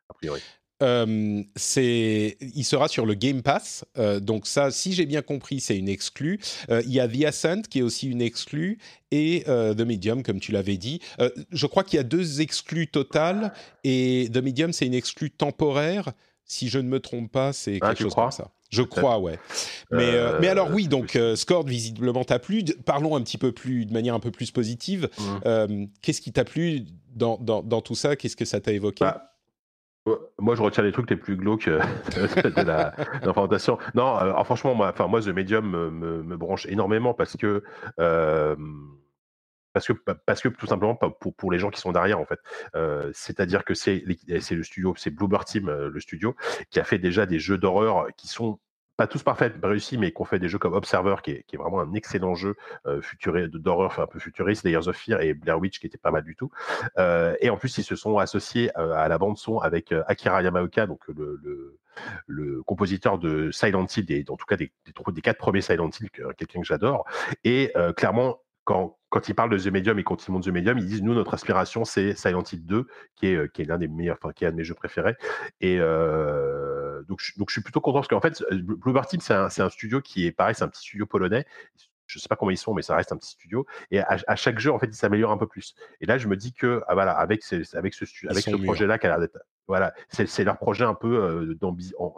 Speaker 2: a priori.
Speaker 1: C'est, il sera sur le Game Pass. donc ça, si j'ai bien compris, c'est une exclue. il y a The Ascent qui est aussi une exclue et The Medium, comme tu l'avais dit. je crois qu'il y a deux exclus totales et The Medium, c'est une exclue temporaire. Si je ne me trompe pas, c'est ah, quelque chose comme ça. Je crois, ouais. Mais, mais alors oui, donc Scord visiblement t'a plu. Parlons un petit peu plus, de manière un peu plus positive. Mmh. Qu'est-ce qui t'a plu dans, dans, dans, tout ça? Qu'est-ce que ça t'a évoqué? Bah,
Speaker 2: moi, je retiens les trucs les plus glauques euh, de la, présentation. Non, euh, franchement, moi, enfin, moi, The Medium me, me, branche énormément parce que, euh, parce que, parce que tout simplement pour, pour les gens qui sont derrière, en fait. C'est-à-dire que c'est le studio, c'est Bluebird Team, le studio, qui a fait déjà des jeux d'horreur qui sont pas tous parfaits, réussis, mais qui ont fait des jeux comme Observer, qui est, vraiment un excellent jeu euh, d'horreur, enfin, un peu futuriste, Layers of Fear et Blair Witch, qui était pas mal du tout. Euh, et en plus, ils se sont associés euh, à la bande son avec euh, Akira Yamaoka, donc le, compositeur de Silent Hill, et en tout cas des, des, des quatre premiers Silent Hill, quelqu'un que j'adore. Et clairement, quand, ils parlent de The Medium et quand ils montent The Medium, ils disent nous notre aspiration c'est Silent Hill 2 qui est, l'un des meilleurs, enfin qui est un de mes jeux préférés. Et donc, je, donc je suis plutôt content parce qu'en fait Bluebird Team c'est un, un, studio qui est pareil, c'est un petit studio polonais. Je sais pas comment ils sont, mais ça reste un petit studio. Et à, à chaque jeu, en fait, ils s'améliorent un peu plus. Et là, je me dis que, ah, voilà, avec, ces, avec ce, avec ce projet-là, qui a l'air d'être voilà, c'est leur projet un peu euh,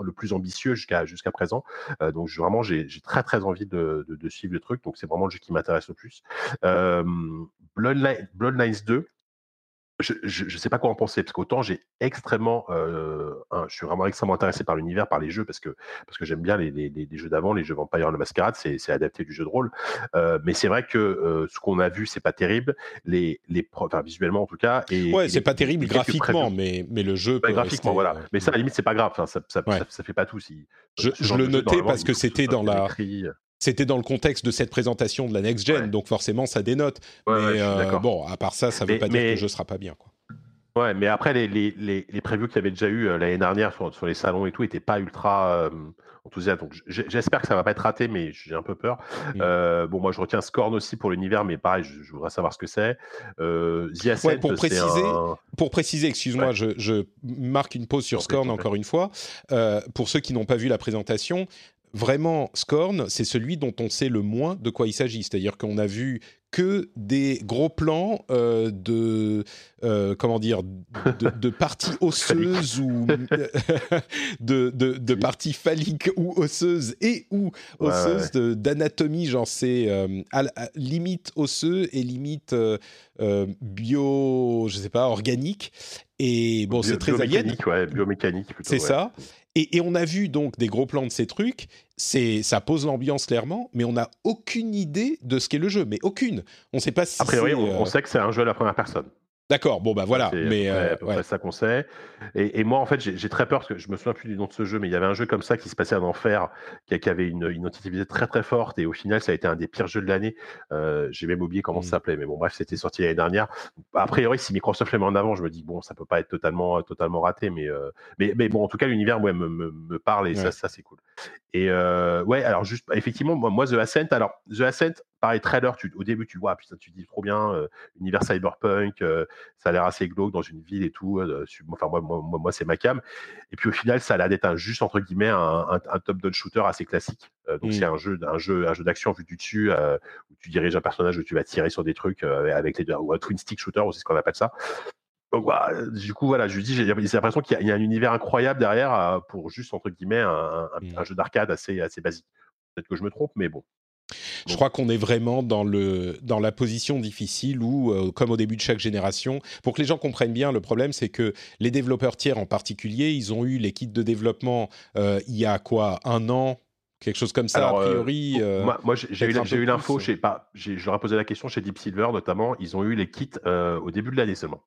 Speaker 2: le plus ambitieux jusqu'à jusqu'à présent. Euh, donc vraiment, j'ai très très envie de, de, de, suivre le truc. Donc c'est vraiment le jeu qui m'intéresse le plus. Euh, Bloodlines 2, je ne sais pas quoi en penser, parce qu'autant j'ai extrêmement, euh, je suis vraiment extrêmement intéressé par l'univers, par les jeux, parce que, parce que j'aime bien les, les, les, jeux d'avant, les jeux Vampire la Masquerade, c'est adapté du jeu de rôle. Euh, mais c'est vrai que euh, ce qu'on a vu, c'est pas terrible, les, les, enfin, visuellement en tout cas.
Speaker 1: Et, ouais, c'est pas terrible graphiquement, mais, mais le jeu.
Speaker 2: Peut graphiquement, voilà. Mais ça, à la limite, c'est pas grave, ça, ça, ça, ça, fait pas tout. Si,
Speaker 1: je, je le notais parce que c'était dans la. C'était dans le contexte de cette présentation de la next gen, ouais. donc forcément ça dénote.
Speaker 2: Ouais,
Speaker 1: mais euh, bon, à part ça, ça ne veut pas
Speaker 2: mais...
Speaker 1: dire que le jeu sera pas bien. Quoi.
Speaker 2: Ouais, mais après les, les, les, les previews qu'il y avait déjà eu euh, l'année dernière sur, sur, les salons et tout n'étaient pas ultra euh, enthousiastes. Donc j'espère que ça va pas être raté, mais j'ai un peu peur. Mmh. Euh, bon, moi je retiens Scorn aussi pour l'univers, mais pareil, je, je, voudrais savoir ce que c'est. Euh,
Speaker 1: ouais, pour préciser,
Speaker 2: un...
Speaker 1: pour préciser, excuse-moi,
Speaker 2: Ouais.
Speaker 1: je, je marque une pause sur Scorn encore une fois. Pour ceux qui n'ont pas vu la présentation, vraiment, Scorn, c'est celui dont on sait le moins de quoi il s'agit. C'est-à-dire qu'on a vu que des gros plans euh, de euh, comment dire de, de parties osseuses ou de, de, de, parties phalliques ou osseuses et ou osseuses
Speaker 2: ouais.
Speaker 1: d'anatomie genre c'est euh, à la- à limite osseux et limite bio je sais pas organique et bon c'est très alien
Speaker 2: biomécanique, ouais, biomécanique
Speaker 1: c'est
Speaker 2: ouais.
Speaker 1: ça. Et, et on a vu donc des gros plans de ces trucs. C'est, ça pose l'ambiance clairement, mais on n'a aucune idée de ce qu'est le jeu. Mais aucune. On ne sait pas si
Speaker 2: A priori,
Speaker 1: c'est,
Speaker 2: on,
Speaker 1: euh,
Speaker 2: on sait que c'est un jeu à la première personne.
Speaker 1: D'accord. Bon bah voilà.
Speaker 2: C'est
Speaker 1: Mais
Speaker 2: à peu près-
Speaker 1: euh,
Speaker 2: à
Speaker 1: ouais.
Speaker 2: ça qu'on sait. Et, et moi, en fait, j'ai j'ai très peur parce que je me souviens plus du nom de ce jeu, mais il y avait un jeu comme ça qui se passait en enfer, qui, qui avait une, une identité très très forte, et au final, ça a été un des pires jeux de l'année. Euh, j'ai même oublié comment
Speaker 1: Mm.
Speaker 2: ça s'appelait, mais bon, bref, c'était sorti l'année dernière. A priori, si Microsoft le met en avant, je me dis bon, ça peut pas être totalement totalement raté, mais euh, mais, mais bon, en tout cas, l'univers, ouais, me, me, me parle et
Speaker 1: Ouais.
Speaker 2: ça, ça c'est cool. Et euh, ouais, alors juste, effectivement, moi, moi, The Ascent, alors The Ascent, pareil, trailer, tu, au début, tu vois, putain, tu dis trop bien, euh, univers cyberpunk, euh, ça a l'air assez glauque dans une ville et tout. enfin, moi, moi, moi, c'est ma cam. Et puis au final, ça a l'air d'être un, juste entre guillemets un, un, un top-down shooter assez classique. Donc
Speaker 1: Mm.
Speaker 2: c'est un jeu, un jeu, un jeu d'action vu du dessus où tu diriges un personnage où tu vas tirer sur des trucs avec les deux, ou un twin stick shooter, c'est ce qu'on appelle ça. Donc, euh, du coup, voilà, je lui dis, j'ai l'impression qu'il y, a- il y a un univers incroyable derrière euh, pour juste entre guillemets un, un,
Speaker 1: Mm.
Speaker 2: un jeu d'arcade assez, assez basique. Peut-être que je me trompe, mais bon.
Speaker 1: Je crois qu'on est vraiment dans, le, dans la position difficile où, euh, comme au début de chaque génération, pour que les gens comprennent bien, le problème c'est que les développeurs tiers en particulier, ils ont eu les kits de développement euh, il y a quoi Un an Quelque chose comme ça,
Speaker 2: Alors,
Speaker 1: a priori. euh,
Speaker 2: Moi, moi, j'ai eu, l'info, je leur ai posé la question chez Deep Silver notamment, ils ont eu les kits au début de l'année seulement.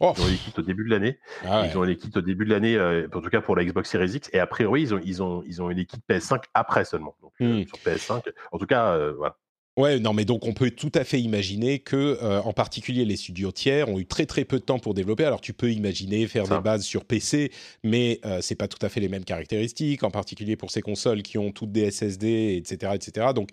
Speaker 1: Oh,
Speaker 2: Ils ont eu les kits au début de l'année.
Speaker 1: ah ouais.
Speaker 2: Ils ont eu les kits au début de l'année, euh, en tout cas pour la Xbox Series X. Et a priori, ils ont, ils ont, ils ont eu les kits PS5 après seulement. Donc euh,
Speaker 1: Hmm.
Speaker 2: sur PS5. En tout cas, euh, voilà.
Speaker 1: Ouais, non, mais donc on peut tout à fait imaginer que, euh, en particulier les studios tiers, ont eu très très peu de temps pour développer. Alors tu peux imaginer faire
Speaker 2: Ça.
Speaker 1: des bases sur PC, mais euh, c'est pas tout à fait les mêmes caractéristiques, en particulier pour ces consoles qui ont toutes des SSD, etc., etc. Donc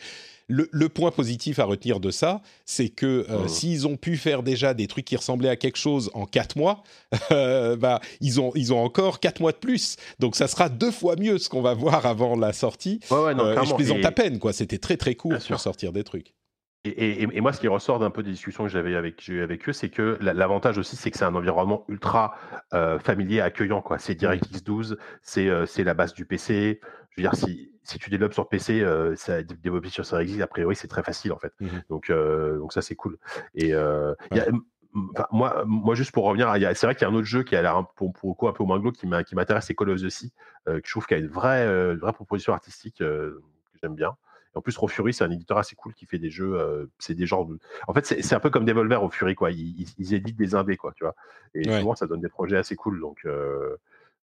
Speaker 1: le, le point positif à retenir de ça, c'est que euh, s'ils ont pu faire déjà des trucs qui ressemblaient à quelque chose en quatre mois, euh, bah ils ont ils ont encore quatre mois de plus. Donc ça sera deux fois mieux ce qu'on va voir avant la sortie.
Speaker 2: Ouais, ouais, non,
Speaker 1: Euh, et je plaisante
Speaker 2: Et-
Speaker 1: à peine, quoi. C'était très très court pour
Speaker 2: sûr.
Speaker 1: sortir des trucs.
Speaker 2: Et, et- et moi, ce qui ressort d'un peu des discussions que j'avais avec, j'ai eu avec eux, c'est que la- l'avantage aussi, c'est que c'est un environnement ultra euh, familier, accueillant. quoi. C'est DirectX 12, c'est euh, c'est la base du PC. Je veux dire, si, si tu développes sur PC, euh, ça, développer sur Series X, a priori, c'est très facile en fait.
Speaker 1: Mhm.
Speaker 2: Donc, euh, donc ça, c'est cool. Et euh, y a- moi, moi, juste pour revenir, c'est vrai qu'il y a un autre jeu qui a l'air un- pour, pour le coup un peu moins glauque qui m'a- qui m'intéresse, c'est Call of the Sea, que je trouve qu'il y a une vraie, une vraie proposition artistique que j'aime bien. En plus, Raw Fury, c'est un éditeur assez cool qui fait des jeux. euh, c'est des genres. de- En fait, c'est c'est un peu comme Devolver au Fury, quoi. Ils, ils- ils éditent des indés, quoi, tu vois. Et
Speaker 1: Ouais.
Speaker 2: souvent, ça donne des projets assez cool. Donc, euh,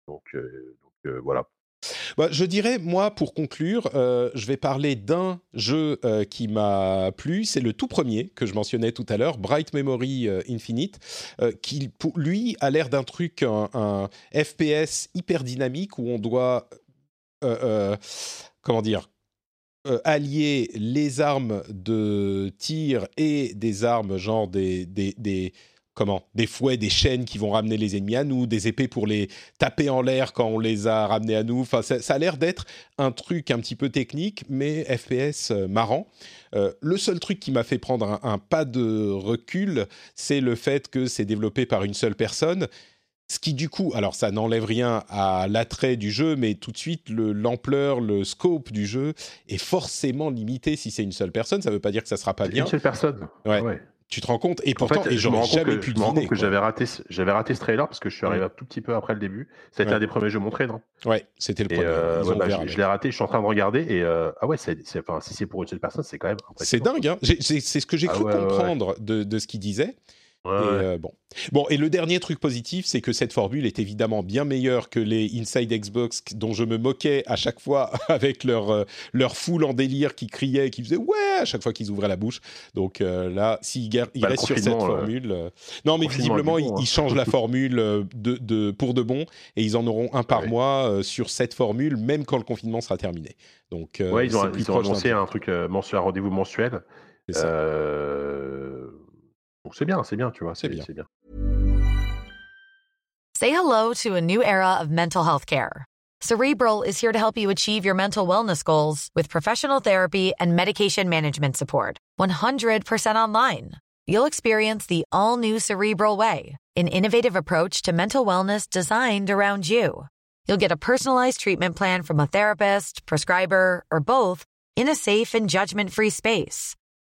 Speaker 2: donc, euh, donc voilà.
Speaker 1: Bah, je dirais, moi, pour conclure, euh, je vais parler d'un jeu euh, qui m'a plu. C'est le tout premier que je mentionnais tout à l'heure, Bright Memory euh, Infinite, qui, lui, a l'air d'un truc, un, FPS hyper dynamique où on doit, comment dire, allier les armes de tir et des armes genre des comment? Des fouets, des chaînes qui vont ramener les ennemis à nous, des épées pour les taper en l'air quand on les a ramenés à nous. Enfin, ça, a l'air d'être un truc un petit peu technique, mais FPS euh, marrant. Euh, le seul truc qui m'a fait prendre un, pas de recul, c'est le fait que c'est développé par une seule personne. Ce qui du coup, alors ça n'enlève rien à l'attrait du jeu, mais tout de suite l'ampleur, le, scope du jeu est forcément limité si c'est une seule personne. Ça ne veut pas dire que ça sera pas bien.
Speaker 2: Une seule personne.
Speaker 1: ouais. Tu te rends compte Et pourtant, et
Speaker 2: je me rends compte que, me compte que j'avais raté, j'avais raté ce trailer parce que je suis arrivé un tout petit peu après le début. C'était un des premiers jeux montrés, non?
Speaker 1: Ouais, c'était le premier.
Speaker 2: Euh, bah, je, l'ai raté. Je suis en train de regarder et euh, ah ouais, c'est, enfin, si c'est pour une seule personne, c'est quand même.
Speaker 1: C'est dingue. Hein c'est, ce que j'ai ah cru comprendre de, de, ce qu'il disait. Euh, bon. bon, et le dernier truc positif, c'est que cette formule est évidemment bien meilleure que les Inside Xbox dont je me moquais à chaque fois avec leur, euh, leur foule en délire qui criait, qui faisait ouais à chaque fois qu'ils ouvraient la bouche. Donc euh, là, s'ils bah, restent sur cette formule. non, mais visiblement, ils, hein. changent la formule de, de, pour de bon et ils en auront un par mois sur cette formule, même quand le confinement sera terminé. Donc,
Speaker 2: ouais, ils ont, ils ont annoncé un truc mensuel, un rendez-vous mensuel. Euh c'est bien, c'est bien, tu vois, c'est bien. bien.
Speaker 3: Say hello to a new era of mental health care. Cerebral is here to help you achieve your mental wellness goals with professional therapy and medication management support. 100% online. You'll experience the all new Cerebral Way, an innovative approach to mental wellness designed around you. You'll get a personalized treatment plan from a therapist, prescriber, or both in a safe and judgment free space.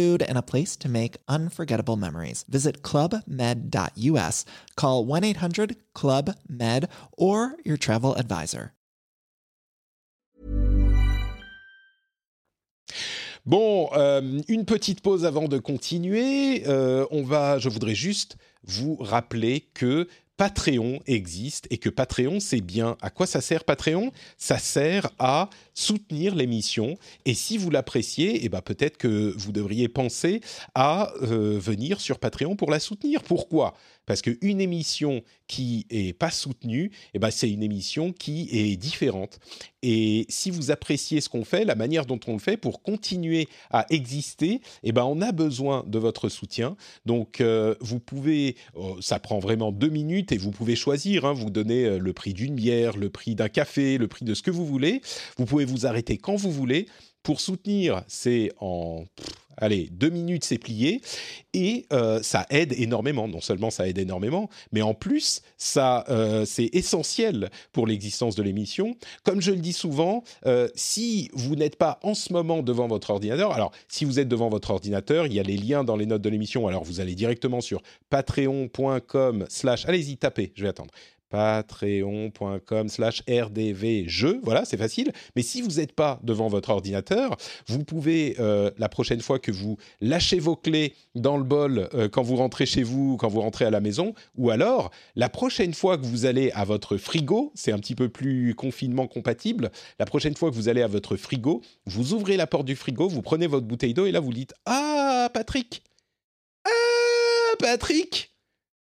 Speaker 4: food, and a place to make unforgettable memories. Visit clubmed.us, call 1 800 Club Med, or your travel advisor.
Speaker 1: Bon, euh, une petite pause avant de continuer. Euh, on va, je voudrais juste vous rappeler que Patreon existe et que Patreon, c'est bien. À quoi ça sert Patreon? Ça sert à soutenir l'émission. Et si vous l'appréciez, eh ben peut-être que vous devriez penser à euh, venir sur Patreon pour la soutenir. Pourquoi? Parce qu'une émission qui est pas soutenue, eh ben c'est une émission qui est différente. Et si vous appréciez ce qu'on fait, la manière dont on le fait pour continuer à exister, eh ben on a besoin de votre soutien. Donc euh, vous pouvez, oh, ça prend vraiment deux minutes et vous pouvez choisir. Hein, vous donnez euh, le prix d'une bière, le prix d'un café, le prix de ce que vous voulez. Vous pouvez vous arrêter quand vous voulez. Pour soutenir, c'est en allez, deux minutes, c'est plié. Et euh, ça aide énormément. Non seulement ça aide énormément, mais en plus, ça, euh, c'est essentiel pour l'existence de l'émission. Comme je le dis souvent, euh, si vous n'êtes pas en ce moment devant votre ordinateur, alors si vous êtes devant votre ordinateur, il y a les liens dans les notes de l'émission. Alors vous allez directement sur patreon.com slash, allez-y, tapez, je vais attendre patreon.com slash rdvjeux. Voilà, c'est facile. Mais si vous n'êtes pas devant votre ordinateur, vous pouvez, euh, la prochaine fois que vous lâchez vos clés dans le bol euh, quand vous rentrez chez vous, quand vous rentrez à la maison, ou alors la prochaine fois que vous allez à votre frigo, c'est un petit peu plus confinement compatible, la prochaine fois que vous allez à votre frigo, vous ouvrez la porte du frigo, vous prenez votre bouteille d'eau et là vous dites Ah, Patrick Ah, Patrick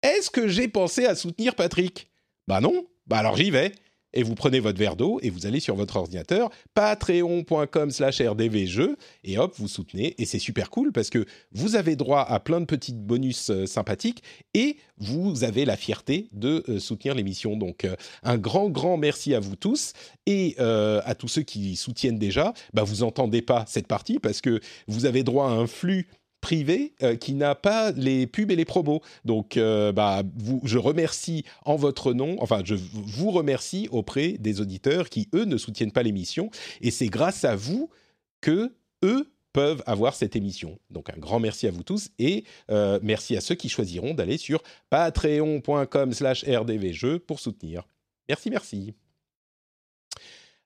Speaker 1: Est-ce que j'ai pensé à soutenir Patrick? Bah non, bah alors j'y vais. et vous prenez votre verre d'eau et vous allez sur votre ordinateur, patreon.com slash rdvjeux, et hop, vous soutenez, et c'est super cool parce que vous avez droit à plein de petits bonus euh, sympathiques, et vous avez la fierté de euh, soutenir l'émission. Donc euh, un grand, grand merci à vous tous, et à tous ceux qui soutiennent déjà, bah, vous entendez pas cette partie parce que vous avez droit à un flux privé euh, qui n'a pas les pubs et les promos. Donc, euh, bah, vous, je remercie en votre nom, enfin, je vous remercie auprès des auditeurs qui, eux, ne soutiennent pas l'émission. Et c'est grâce à vous que eux peuvent avoir cette émission. Donc un grand merci à vous tous et euh, merci à ceux qui choisiront d'aller sur patreon.com slash rdvjeux pour soutenir. Merci, merci.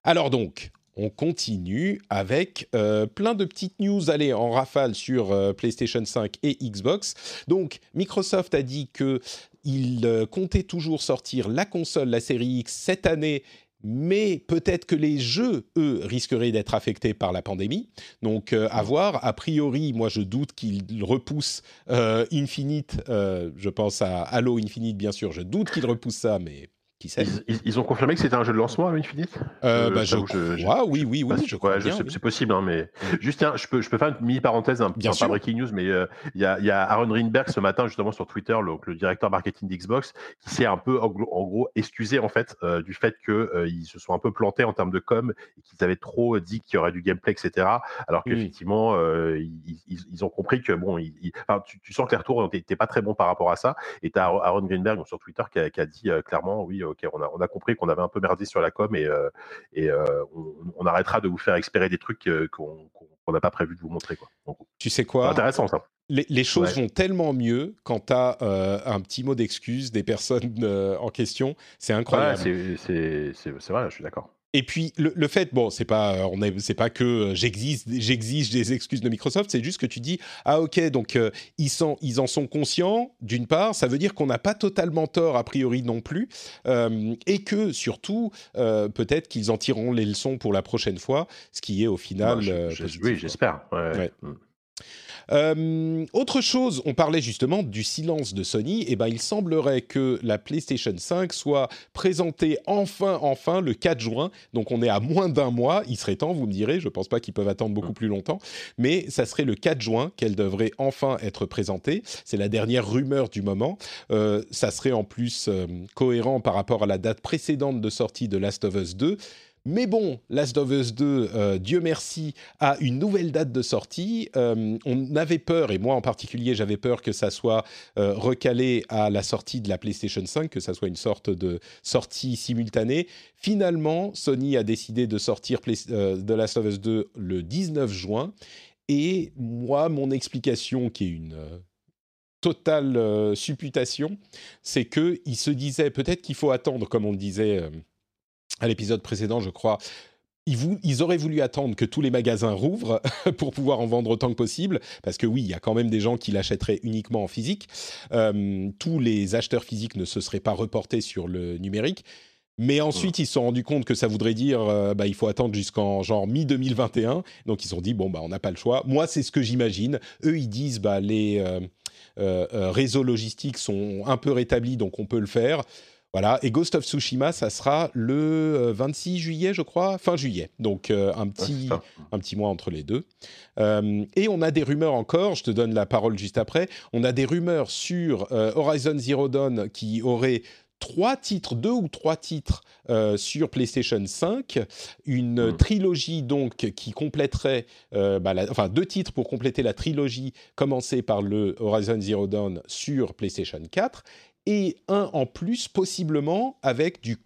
Speaker 1: Alors donc, on continue avec euh, plein de petites news allez, en rafale sur euh, PlayStation 5 et Xbox. Donc, Microsoft a dit qu'il euh, comptait toujours sortir la console, la série X, cette année. Mais peut-être que les jeux, eux, risqueraient d'être affectés par la pandémie. Donc, à voir. A priori, moi, je doute qu'ils repoussent Infinite. je pense à Halo Infinite, bien sûr. Je doute qu'ils repoussent ça, mais
Speaker 2: ils, ont confirmé que c'était un jeu de lancement à Infinite
Speaker 1: euh, bah, je, oui, oui, oui, je crois
Speaker 2: C'est possible, hein, mais juste tiens, je peux, je peux faire une mini parenthèse, un, bien pas breaking news, mais euh, il y, a, y, a, Aaron Greenberg ce matin justement sur Twitter, le, le directeur marketing d'Xbox, qui s'est un peu en, gros excusé en fait euh, du fait que ils se sont un peu plantés en termes de com et qu'ils avaient trop dit qu'il y aurait du gameplay, etc. Alors qu'effectivement, ils, ils, ont compris que bon, tu, tu, sens que les retours n'étaient pas très bons par rapport à ça. Et tu as Aaron Greenberg sur Twitter qui a, qui a dit clairement, oui ok, on a, on a compris qu'on avait un peu merdé sur la com et, euh, et euh, on, arrêtera de vous faire expérer des trucs euh, qu'on n'a pas prévu de vous montrer. Quoi.
Speaker 1: tu sais quoi?
Speaker 2: Intéressant ça.
Speaker 1: Les, choses vont tellement mieux quand tu as un petit mot d'excuse des personnes en question. C'est incroyable.
Speaker 2: c'est vrai, je suis d'accord.
Speaker 1: Et puis le, fait, bon, c'est pas, on est, c'est pas que j'exige, j'exige des excuses de Microsoft, c'est juste que tu dis, ah ok, donc euh, ils sont, ils en sont conscients. D'une part, ça veut dire qu'on n'a pas totalement tort a priori non plus, euh, et que surtout, euh, peut-être qu'ils en tireront les leçons pour la prochaine fois, ce qui est au final.
Speaker 2: oui, j'espère. Ouais. Mm.
Speaker 1: Euh, autre chose, on parlait justement du silence de Sony. Et eh ben, il semblerait que la PlayStation 5 soit présentée enfin, enfin le 4 juin. Donc, on est à moins d'un mois. Il serait temps, vous me direz. Je pense pas qu'ils peuvent attendre beaucoup plus longtemps, mais ça serait le 4 juin qu'elle devrait enfin être présentée. C'est la dernière rumeur du moment. Euh, ça serait en plus euh, cohérent par rapport à la date précédente de sortie de Last of Us 2 mais bon, Last of Us 2, euh, Dieu merci, a une nouvelle date de sortie. Euh, on avait peur, et moi en particulier, j'avais peur que ça soit euh, recalé à la sortie de la PlayStation 5, que ça soit une sorte de sortie simultanée. Finalement, Sony a décidé de sortir The Last of Us 2 le 19 juin. Et moi, mon explication, qui est une totale supputation, c'est qu'il se disait peut-être qu'il faut attendre, comme on le disait à l'épisode précédent, je crois, ils, auraient voulu attendre que tous les magasins rouvrent pour pouvoir en vendre autant que possible, parce que oui, il y a quand même des gens qui l'achèteraient uniquement en physique. Euh, tous les acheteurs physiques ne se seraient pas reportés sur le numérique. Mais ensuite, ils se sont rendus compte que ça voudrait dire, euh, bah, il faut attendre jusqu'en genre mi-2021. Donc, ils ont dit, bon, bah, on n'a pas le choix. Moi, c'est ce que j'imagine. Eux, ils disent, bah, les euh, réseaux logistiques sont un peu rétablis, donc on peut le faire. Voilà, et Ghost of Tsushima, ça sera le 26 euh, juillet, je crois, fin juillet. Donc euh, un, petit, un petit mois entre les deux. Euh, et on a des rumeurs encore, je te donne la parole juste après, on a des rumeurs sur Horizon Zero Dawn qui aurait trois titres, deux ou trois titres sur PlayStation 5, une hmm. trilogie donc qui compléterait, bah, enfin deux titres pour compléter la trilogie commencée par le Horizon Zero Dawn sur PlayStation 4, et un en plus, possiblement avec du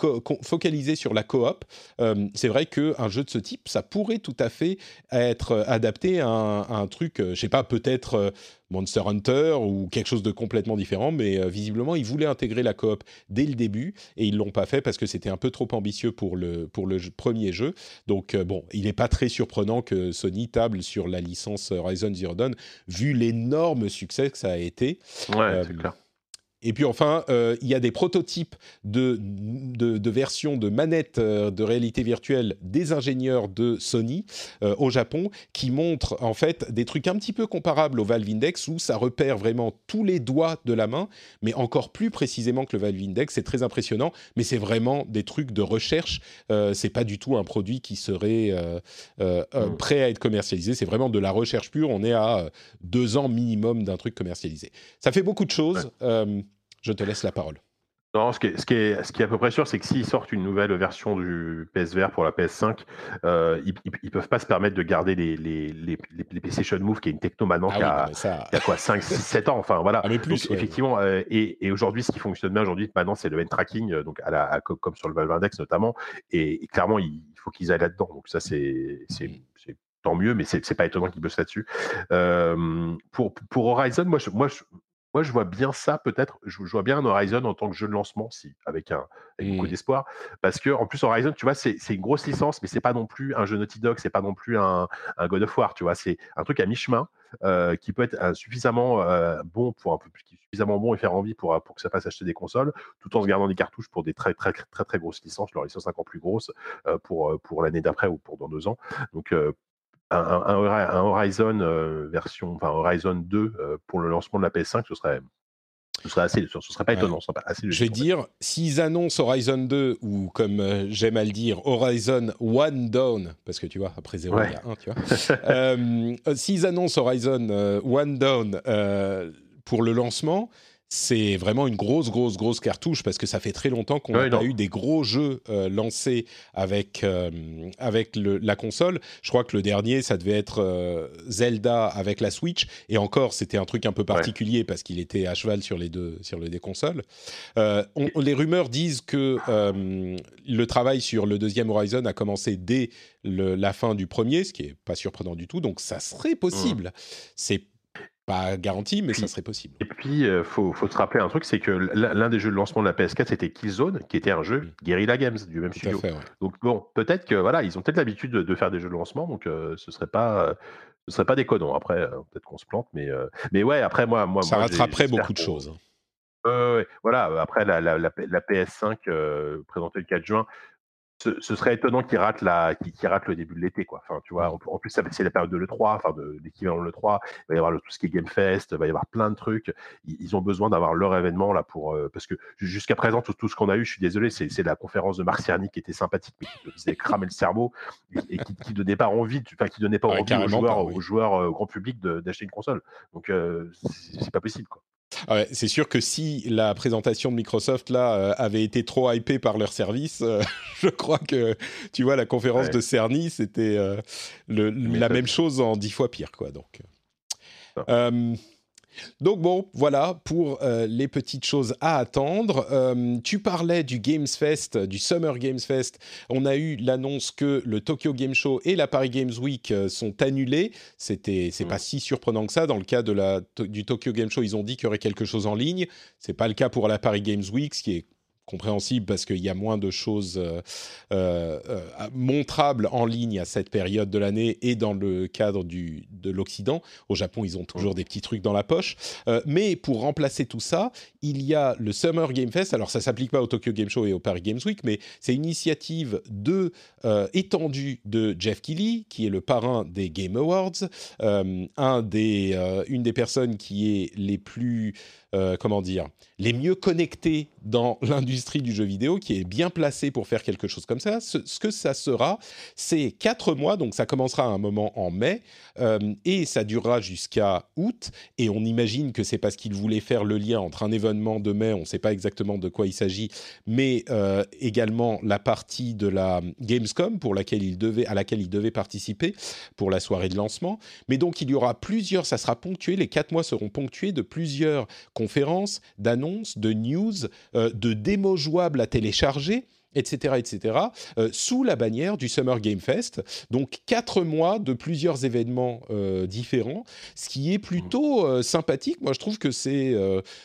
Speaker 1: focalisé sur la coop. Euh, c'est vrai qu'un jeu de ce type, ça pourrait tout à fait être adapté à un, truc, euh, je sais pas, peut-être euh, Monster Hunter ou quelque chose de complètement différent, mais visiblement, ils voulaient intégrer la coop dès le début et ils l'ont pas fait parce que c'était un peu trop ambitieux pour le, pour le premier jeu. Donc, bon, il n'est pas très surprenant que Sony table sur la licence Horizon Zero Dawn, vu l'énorme succès que ça a été.
Speaker 2: Ouais, c'est clair.
Speaker 1: Et puis enfin, euh, il y a des prototypes de, de, versions de manettes euh, de réalité virtuelle des ingénieurs de Sony euh, au Japon qui montrent en fait des trucs un petit peu comparables au Valve Index où ça repère vraiment tous les doigts de la main, mais encore plus précisément que le Valve Index. C'est très impressionnant, mais c'est vraiment des trucs de recherche. c'est pas du tout un produit qui serait mm. prêt à être commercialisé. C'est vraiment de la recherche pure. On est à deux ans minimum d'un truc commercialisé. Ça fait beaucoup de choses. Je te laisse la parole.
Speaker 2: Non, ce qui, est, ce, qui est, ce qui est à peu près sûr, c'est que s'ils sortent une nouvelle version du PSVR pour la PS5, euh, ils, ne peuvent pas se permettre de garder les, les, les, les PlayStation Move, qui est une techno maintenant ah qui, a, quoi 5, 6, 7 ans. Enfin voilà.
Speaker 1: Ah, mais plus,
Speaker 2: effectivement, euh, et, et aujourd'hui, ce qui fonctionne bien aujourd'hui, maintenant, c'est le hand tracking, euh, donc à la, comme sur le Valve Index notamment. Et, clairement, il, faut qu'ils aillent là-dedans. Donc ça, c'est mm. tant mieux, mais c'est pas étonnant qu'ils bossent là-dessus. Euh, pour, pour Horizon, moi, je, moi, je, moi, je vois bien ça, peut-être. Je, vois bien un Horizon en tant que jeu de lancement, si, avec, un, beaucoup mmh. d'espoir. Parce que, en plus, Horizon, tu vois, c'est une grosse licence, mais c'est pas non plus un jeu Naughty Dog, c'est pas non plus un, un, God of War, tu vois. C'est un truc à mi-chemin euh, qui peut être euh, suffisamment euh, bon pour un peu suffisamment bon et faire envie pour, pour que ça fasse acheter des consoles, tout en se gardant des cartouches pour des très très très très, grosses licences, leur licence encore plus grosse pour, pour l'année d'après ou pour dans deux ans. Donc un, Horizon euh, version, enfin Horizon 2 euh, pour le lancement de la PS5, ce serait, ce serait assez, ce serait pas étonnant, ce serait assez
Speaker 1: Je vais dire, s'ils annoncent Horizon 2 ou comme euh, j'aime à le dire, Horizon One Down, parce que tu vois, après 0, il y a 1, tu vois. s'ils annoncent Horizon One Down pour le lancement, c'est vraiment une grosse, grosse, grosse cartouche parce que ça fait très longtemps qu'on n'a eu des gros jeux euh, lancés avec, euh, avec la console. Je crois que le dernier, ça devait être euh, Zelda avec la Switch. Et encore, c'était un truc un peu particulier parce qu'il était à cheval sur les deux, sur les deux consoles. les rumeurs disent que le travail sur le deuxième Horizon a commencé dès la fin du premier, ce qui est pas surprenant du tout. Donc ça serait possible. Mmh. C'est pas garanti, mais ça serait possible.
Speaker 2: Et puis, il euh, faut, faut, se rappeler un truc, c'est que l'un des jeux de lancement de la PS4, c'était Killzone, qui était un jeu. Guerrilla Games du même studio. Donc bon, peut-être que voilà, ils ont peut-être l'habitude de, faire des jeux de lancement, donc euh, ce serait pas, ce serait pas déconnant. Après, euh, peut-être qu'on se plante, mais mais ouais, après moi, moi,
Speaker 1: ça rattraperait beaucoup de choses.
Speaker 2: voilà, après la, la, la, PS5 présentée le 4 juin, ce, serait étonnant qu'il rate, la, rate le début de l'été. Quoi. Enfin, tu vois, en, plus, c'est la période de l'E3, enfin, de l'équivalent de l'E3. Il va y avoir tout ce qui est Game Fest, il va y avoir plein de trucs. Ils, ont besoin d'avoir leur événement là pour. Euh, parce que jusqu'à présent, tout, tout ce qu'on a eu, je suis désolé, c'est la conférence de Marc Cerny qui était sympathique, mais qui faisait cramer le cerveau et, qui, qui donnait pas envie, enfin, qui donnait pas envie aux joueurs, aux joueurs euh, grand public d'acheter une console. Donc, euh, c'est pas possible. Quoi.
Speaker 1: Ah c'est sûr que si la présentation de Microsoft là euh, avait été trop hypée par leur service, euh, je crois que tu vois la conférence de Cerny, c'était euh, la même chose en dix fois pire quoi. Donc. Donc bon, voilà pour euh, les petites choses à attendre. Euh, tu parlais du Games Fest, du Summer Games Fest. On a eu l'annonce que le Tokyo Game Show et la Paris Games Week euh, sont annulés. C'était, c'est pas mm. si surprenant que ça. Dans le cas de la, du Tokyo Game Show, ils ont dit qu'il y aurait quelque chose en ligne. C'est pas le cas pour la Paris Games Week, ce qui est compréhensible parce qu'il y a moins de choses euh, euh, euh, montrables en ligne à cette période de l'année et dans le cadre du, de l'Occident. Au Japon, ils ont toujours des petits trucs dans la poche. mais pour remplacer tout ça, il y a le Summer Game Fest. Alors, ça s'applique pas au Tokyo Game Show et au Paris Games Week, mais c'est une initiative de étendue de Jeff Keighley, qui est le parrain des Game Awards, un des, une des personnes qui est les plus comment dire, les mieux connectés dans l'industrie du jeu vidéo, qui est bien placé pour faire quelque chose comme ça. Ce, que ça sera, c'est quatre mois, donc ça commencera à un moment en mai, euh, et ça durera jusqu'à août, et on imagine que c'est parce qu'il voulait faire le lien entre un événement de mai, on ne sait pas exactement de quoi il s'agit, mais euh, également la partie de la Gamescom pour laquelle à laquelle il devait participer pour la soirée de lancement. Mais donc il y aura plusieurs, ça sera ponctué, les quatre mois seront ponctués de plusieurs conférences, d'annonces, de news, euh, de démos jouables à télécharger etc., etc., euh, sous la bannière du Summer Game Fest. Donc quatre mois de plusieurs événements euh, différents, ce qui est plutôt euh, sympathique. Moi, je trouve que c'est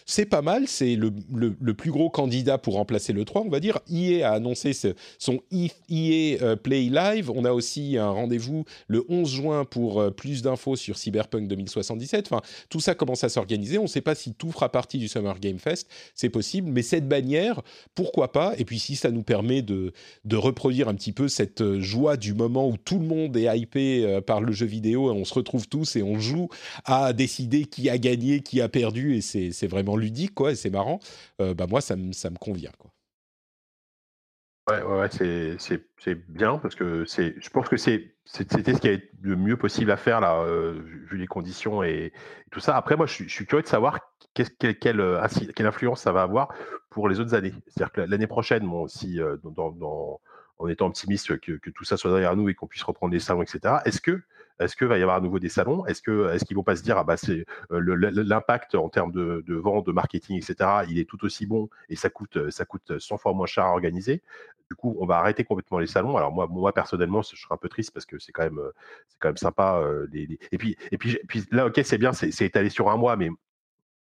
Speaker 1: c'est pas mal. C'est le, le, plus gros candidat pour remplacer le 3, on va dire. EA a annoncé son EA Play Live. On a aussi un rendez-vous le 11 juin pour plus d'infos sur Cyberpunk 2077. Enfin, tout ça commence à s'organiser. On ne sait pas si tout fera partie du Summer Game Fest. C'est possible, mais cette bannière, pourquoi pas? Et puis si ça nous permet permet de, de, reproduire un petit peu cette euh, joie du moment où tout le monde est hypé euh, par le jeu vidéo et on se retrouve tous et on joue à décider qui a gagné, qui a perdu et c'est vraiment ludique quoi et c'est marrant. Euh, bah moi ça me ça me convient quoi.
Speaker 2: Ouais, ouais, ouais c'est bien parce que c'est, je pense que c'est c'était ce qui est le mieux possible à faire là, vu les conditions et, tout ça. Après, moi, je suis, curieux de savoir quelle, quelle, quelle, influence ça va avoir pour les autres années. C'est-à-dire que l'année prochaine, moi aussi, dans, dans, en étant optimiste que, que, tout ça soit derrière nous et qu'on puisse reprendre les salons, etc. Est-ce que est-ce qu'il va y avoir à nouveau des salons? Est-ce que est-ce qu'ils vont pas se dire ah bah c'est l'impact en termes de, de, vente, de marketing, etc. Il est tout aussi bon et ça coûte ça coûte 100 fois moins cher à organiser? Du coup, on va arrêter complètement les salons. Alors moi, moi personnellement, je serais un peu triste parce que c'est quand même, c'est quand même sympa. les, Et puis, et puis, puis là, ok, c'est bien, c'est étalé sur un mois, mais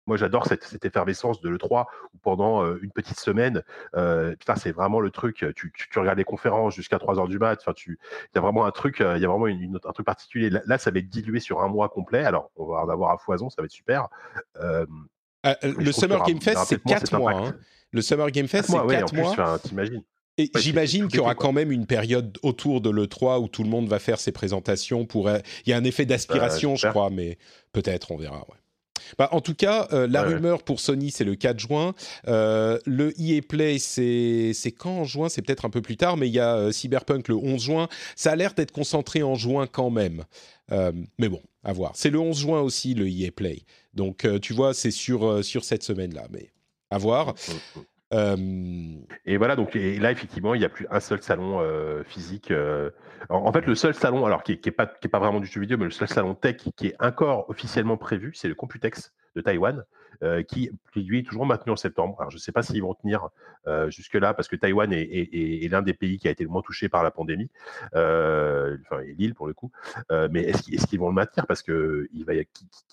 Speaker 2: moi, j'adore cette, effervescence de l'E3 où pendant une petite semaine, putain, c'est vraiment le truc. Tu, regardes les conférences jusqu'à 3 heures du mat. Enfin, il y a vraiment un truc, il y a vraiment une, un truc particulier. Là, ça va être dilué sur un mois complet. Alors, on va en avoir à foison, ça va être super.
Speaker 1: Ah, le Summer Game Fest, c'est 4 mois. Hein. Le Summer Game Fest, c'est 4 mois.
Speaker 2: T'imagines
Speaker 1: et j'imagine qu'il y aura quand même une période autour de l'E3 où tout le monde va faire ses présentations. Pour... Euh, il y a un effet d'aspiration, je crois, mais peut-être, on verra. Bah, en tout cas, euh, la rumeur pour Sony, c'est le 4 juin. Euh, le EA Play, c'est quand en juin? C'est peut-être un peu plus tard, mais il y a Cyberpunk le 11 juin. Ça a l'air d'être concentré en juin quand même. mais bon, à voir. C'est le 11 juin aussi, le EA Play. Donc, tu vois, c'est sur, sur cette semaine-là. Mais à voir.
Speaker 2: Et voilà, donc et là, effectivement, il n'y a plus un seul salon physique. En, fait, le seul salon, alors qui n'est est pas, qui est pas vraiment du jeu vidéo, mais le seul salon tech qui est encore officiellement prévu, c'est le Computex de Taïwan, qui, lui est toujours maintenu en septembre. Alors, je ne sais pas s'ils vont tenir jusque-là, parce que Taïwan est, est, l'un des pays qui a été le moins touché par la pandémie, enfin, l'île pour le coup. mais est-ce qu'ils vont le maintenir? Parce que il va,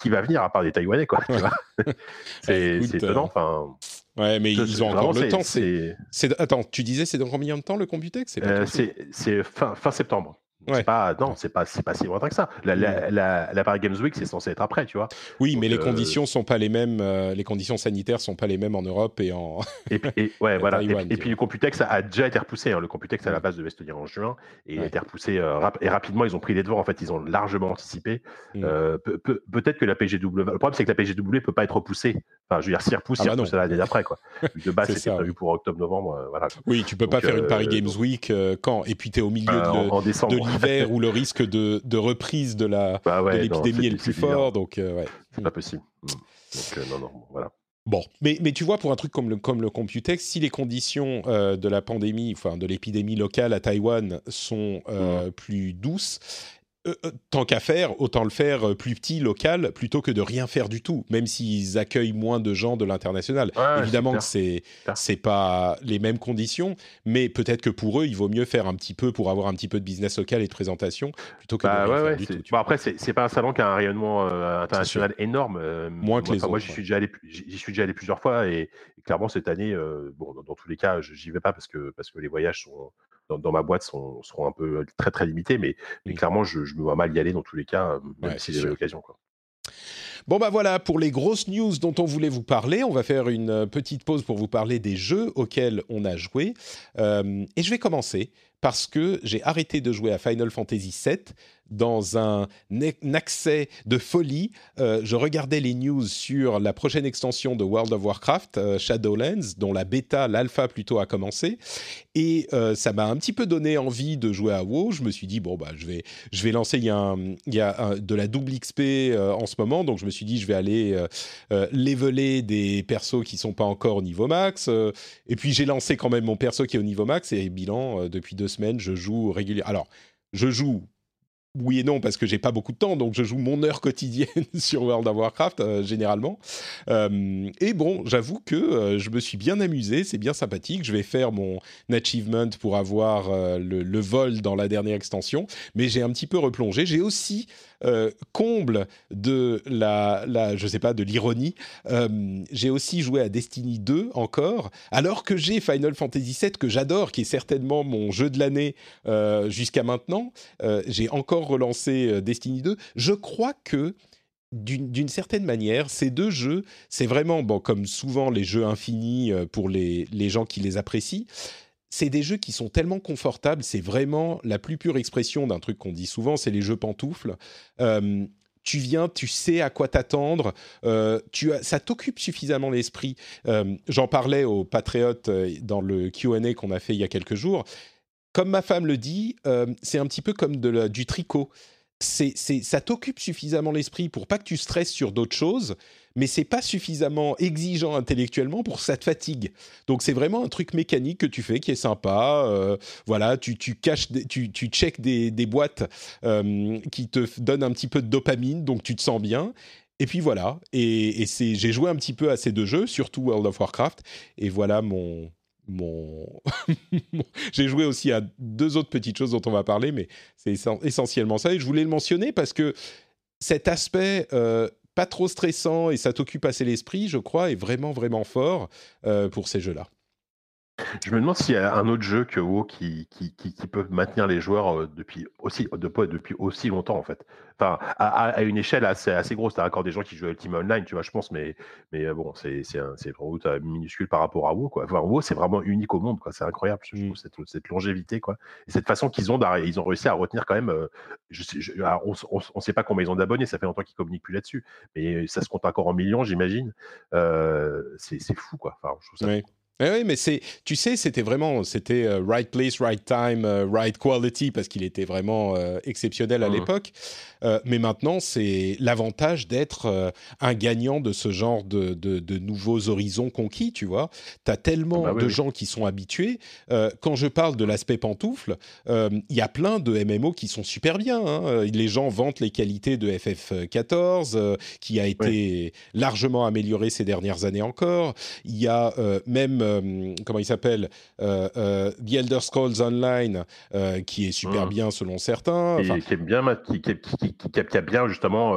Speaker 2: qui, va venir à part des Taïwanais, quoi C'est étonnant. Enfin.
Speaker 1: Ouais, mais ils ont encore le temps. C'est, Attends, tu disais, c'est dans combien de temps le Computex
Speaker 2: C'est euh, fin, fin septembre. Ouais. Pas, non, c'est pas, pas si lointain que ça. La, la, la, la Paris Games Week, c'est censé être après, tu vois.
Speaker 1: Oui, mais les euh, conditions sont pas les mêmes. Euh, les conditions sanitaires sont pas les mêmes en Europe et en.
Speaker 2: Et, et ouais, voilà. et, puis le Computex a, déjà été repoussé. Hein. Le Computex à la base devait se tenir en juin et il a été repoussé et rapidement. Ils ont pris les devants. En fait, ils ont largement anticipé. Mm. peut-être que la PGW. Le problème, c'est que la PGW peut pas être repoussée Enfin, je veux dire, s'il repousse, ah bah repousse l'année d'après, quoi. De base, c'était prévu pour octobre-novembre, euh, voilà.
Speaker 1: Oui, tu peux pas faire une Paris euh, Games Week euh, quand? Et puis tu es au milieu de, de l'hiver où le risque de, de reprise de la bah l'épidémie est, le plus fort, donc ouais.
Speaker 2: C'est pas possible. Mm. Donc non, non, voilà.
Speaker 1: Bon, mais, mais tu vois, pour un truc comme le, comme le Computex, si les conditions de la pandémie, enfin de l'épidémie locale à Taïwan sont mm. plus douces, euh, euh, tant qu'à faire, autant le faire euh, plus petit, local, plutôt que de rien faire du tout, même s'ils accueillent moins de gens de l'international. Évidemment que c'est c'est pas les mêmes conditions, mais peut-être que pour eux, il vaut mieux faire un petit peu pour avoir un petit peu de business local et de présentation plutôt que de
Speaker 2: bah
Speaker 1: rien faire du tout.
Speaker 2: Bon, après, c'est pas un salon qui a un rayonnement international énorme.
Speaker 1: moins que les autres.
Speaker 2: Moi, j'y suis déjà allé, j'y suis déjà allé plusieurs fois et, clairement cette année, bon, dans, dans, tous les cas, j'y vais pas parce que parce que les voyages sont dans, ma boîte sont, seront un peu très très limités, mais, mais mmh. clairement, je, me vois mal y aller dans tous les cas, même si j'ai l'occasion.
Speaker 1: Bon bah voilà pour les grosses news dont on voulait vous parler. On va faire une petite pause pour vous parler des jeux auxquels on a joué. et je vais commencer parce que j'ai arrêté de jouer à Final Fantasy VII dans un, accès de folie. Euh, je regardais les news sur la prochaine extension de World of Warcraft, euh, Shadowlands, dont la bêta, l'alpha plutôt, a commencé. Et euh, ça m'a un petit peu donné envie de jouer à WoW. Je me suis dit, bon, bah, je vais, je vais lancer. Il y a, y a de la double XP en ce moment. Donc, je me suis dit, je vais aller leveler des persos qui sont pas encore au niveau max. et puis, j'ai lancé quand même mon perso qui est au niveau max. Et bilan, depuis deux semaines, je joue régulièrement. Alors, je joue oui et non parce que j'ai pas beaucoup de temps, donc je joue mon heure quotidienne sur World of Warcraft euh, généralement. Euh, et bon, j'avoue que euh, je me suis bien amusé, c'est bien sympathique. Je vais faire mon achievement pour avoir le, vol dans la dernière extension, mais j'ai un petit peu replongé. J'ai aussi comble de la, je sais pas, de l'ironie. j'ai aussi joué à Destiny 2 encore, alors que j'ai Final Fantasy VII que j'adore, qui est certainement mon jeu de l'année jusqu'à maintenant. j'ai encore relancer euh, Destiny 2. Je crois que d'une certaine manière, ces deux jeux, c'est vraiment, bon, comme souvent les jeux infinis euh, pour les, les gens qui les apprécient, c'est des jeux qui sont tellement confortables, c'est vraiment la plus pure expression d'un truc qu'on dit souvent, c'est les jeux pantoufles. Euh, tu viens, tu sais à quoi t'attendre, ça t'occupe suffisamment l'esprit. J'en parlais aux Patriotes dans le Q&A qu'on a fait il y a quelques jours comme ma femme le dit, euh, c'est un petit peu comme du tricot. C'est, ça t'occupe suffisamment l'esprit pour pas que tu stresses sur d'autres choses, mais c'est pas suffisamment exigeant intellectuellement pour que ça te fatigue. Donc c'est vraiment un truc mécanique que tu fais qui est sympa. Euh, voilà, tu, tu caches, tu, tu checkes des, des boîtes euh, qui te donnent un petit peu de dopamine, donc tu te sens bien. Et puis voilà, et, et c'est, j'ai joué un petit peu à ces deux jeux, surtout World of Warcraft, et voilà mon, j'ai joué aussi à deux autres petites choses dont on va parler, mais c'est essentiellement ça. Et je voulais le mentionner parce que cet aspect euh, pas trop stressant et ça t'occupe assez l'esprit, je crois, est vraiment, vraiment fort euh, pour ces jeux-là.
Speaker 2: Je me demande s'il y a un autre jeu que WoW qui, qui, qui, peut maintenir les joueurs euh, depuis aussi, depuis aussi longtemps, en fait. Enfin, à, une échelle assez, assez grosse. Tu as encore des gens qui jouent Ultimate Online, tu vois, je pense, mais, mais euh, bon, c'est vraiment minuscule par rapport à WoW, quoi. Enfin, WoW, c'est vraiment unique au monde, quoi. C'est incroyable, je trouve, cette, cette, longévité, quoi. Et cette façon qu'ils ont, ils ont réussi à retenir quand même. Euh, je on ne sait pas combien ils ont d'abonnés, ça fait longtemps qu'ils communiquent plus là-dessus, mais ça se compte encore en millions, j'imagine. c'est fou, quoi. Enfin, je trouve ça
Speaker 1: eh oui, mais c'est, tu sais, c'était vraiment, c'était euh, right place, right time, euh, right quality parce qu'il était vraiment euh, exceptionnel à mmh. l'époque. mais maintenant, c'est l'avantage d'être un gagnant de ce genre de, de, de, nouveaux horizons conquis, tu vois. Tu as tellement bah de gens qui sont habitués. quand je parle de l'aspect pantoufle, il y a plein de MMO qui sont super bien. Hein. Les gens vantent les qualités de FF14, qui a été largement amélioré ces dernières années encore. Il y a même euh, comment il s'appelle euh, euh, The Elder Scrolls Online, qui est super mmh. bien selon certains.
Speaker 2: Enfin, qui, est bien, qui, qui, a bien justement,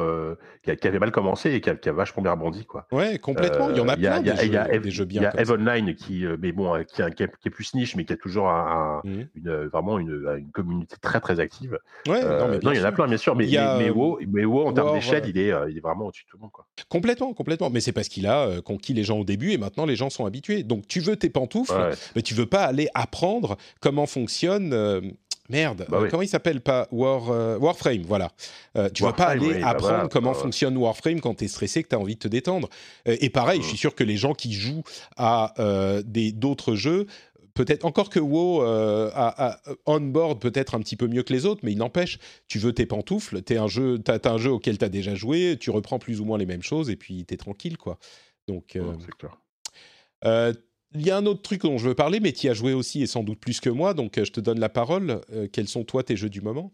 Speaker 2: qui, avait mal commencé et qui a, vachement bien rebondi. Quoi.
Speaker 1: Ouais, complètement. il y en a plein des, jeux, bien.
Speaker 2: Il y a Eve Online qui, mais bon, qui, est plus niche, mais qui a toujours un, mmh. une, vraiment une, une, communauté très très active.
Speaker 1: Ouais, non, mais
Speaker 2: il y en a plein, bien sûr. Mais, il mais, WoW, mais WoW, en termes d'échelle, il, est, il est vraiment au-dessus de tout le monde. Quoi.
Speaker 1: Complètement, complètement. Mais c'est parce qu'il a conquis les gens au début et maintenant les gens sont habitués. Donc tu veux tes pantoufles, mais tu veux pas aller apprendre comment fonctionne. Euh, merde, bah comment il s'appelle pas War, euh, Warframe, voilà. Euh, tu veux pas aller bah apprendre comment fonctionne Warframe quand tu es stressé, que tu as envie de te détendre. et pareil, je suis sûr que les gens qui jouent à d'autres jeux, peut-être encore que WoW a, on-board peut-être un petit peu mieux que les autres, mais il n'empêche, tu veux tes pantoufles, tu un jeu, as, un jeu auquel tu as déjà joué, tu reprends plus ou moins les mêmes choses et puis tu es tranquille, quoi. Donc, il y a un autre truc dont je veux parler, mais tu as joué aussi et sans doute plus que moi, donc euh, je te donne la parole. Euh, quels sont toi tes jeux du moment?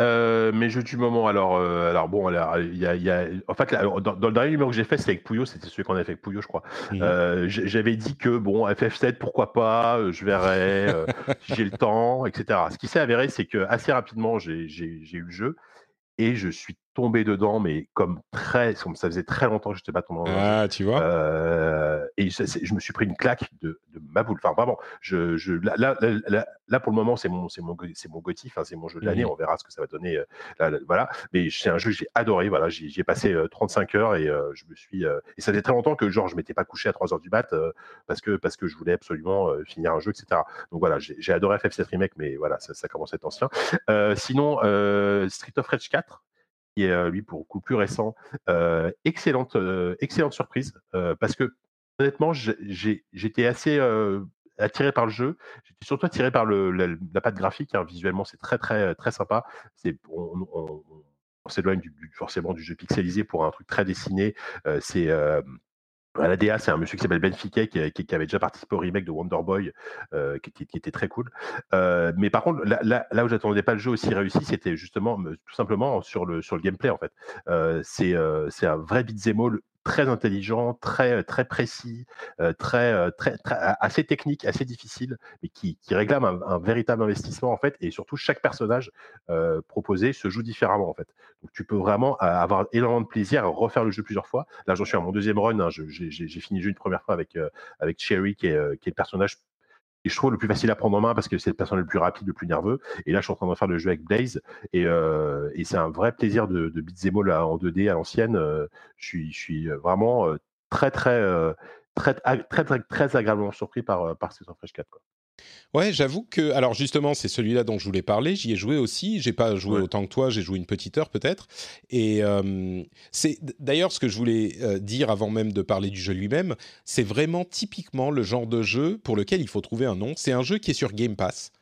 Speaker 2: Euh, mes jeux du moment, alors, alors bon, il y a, en fait, dans, le dernier numéro que j'ai fait, c'était avec Pouillot, c'était celui qu'on a fait avec Pouillot, je crois. Mmh. J'avais dit que bon, FF7, pourquoi pas, je verrai, j'ai le temps, etc. Ce qui s'est avéré, c'est que assez rapidement, j'ai eu le jeu et je suis tombé dedans, mais comme très, ça faisait très longtemps que je n'étais pas tombé dedans.
Speaker 1: Ah, tu vois.
Speaker 2: Euh, et je, me suis pris une claque de, de ma boule. Enfin, vraiment, je, je, là, là, là, pour le moment, c'est mon, c'est mon, c'est mon Gotif, c'est mon jeu de l'année. Mmh. On verra ce que ça va donner. Euh, voilà. Mais c'est un jeu que j'ai adoré. Voilà, j'y ai passé 35 euh, heures et je me suis. et ça faisait très longtemps que genre je m'étais pas couché à 3 heures du mat parce que parce que je voulais absolument finir un jeu, etc. Donc voilà, j'ai adoré FF7 remake, mais voilà, ça, ça commence à être ancien. sinon, Street of Rage 4 qui est lui pour coup plus récent. excellente, excellente surprise parce que honnêtement, j'étais assez attiré par le jeu. J'étais surtout attiré par le, la, patte graphique. Hein. Visuellement, c'est très très très sympa. C'est on, s'éloigne du, forcément du jeu pixelisé pour un truc très dessiné. c'est À la DA, c'est un monsieur qui s'appelle Ben qui, avait déjà participé au remake de Wonder Boy, euh, qui, était très cool. Euh, mais par contre, là, où j'attendais pas le jeu aussi réussi, c'était justement tout simplement sur le, gameplay en fait. C'est c'est un vrai beat'em all très intelligent, très très précis, très, assez technique, assez difficile, mais qui, qui réclame un, véritable investissement en fait. Et surtout, chaque personnage proposé se joue différemment en fait. Donc tu peux vraiment avoir énormément de plaisir à refaire le jeu plusieurs fois. Là, j'en suis à mon deuxième run. Hein, j'ai fini le jeu une première fois avec avec Cherry, qui est, qui est le personnage et je trouve le plus facile à prendre en main parce que c'est le personnage le plus rapide, le plus nerveux. Et là, je suis en train de faire le jeu avec Blaze et, euh, c'est un vrai plaisir de, de beat'em en 2D à l'ancienne. Euh, je suis, suis vraiment euh, très, très, très, très, très, très, agréablement surpris par, par Street of Rage 4. Quoi.
Speaker 1: Ouais, j'avoue que alors justement c'est celui-là dont je voulais parler. J'y ai joué aussi. J'ai pas joué autant que toi. J'ai joué une petite heure peut-être. Et euh, c'est d'ailleurs ce que je voulais euh, dire avant même de parler du jeu lui-même. C'est vraiment typiquement le genre de jeu pour lequel il faut trouver un nom. C'est un jeu qui est sur Game Pass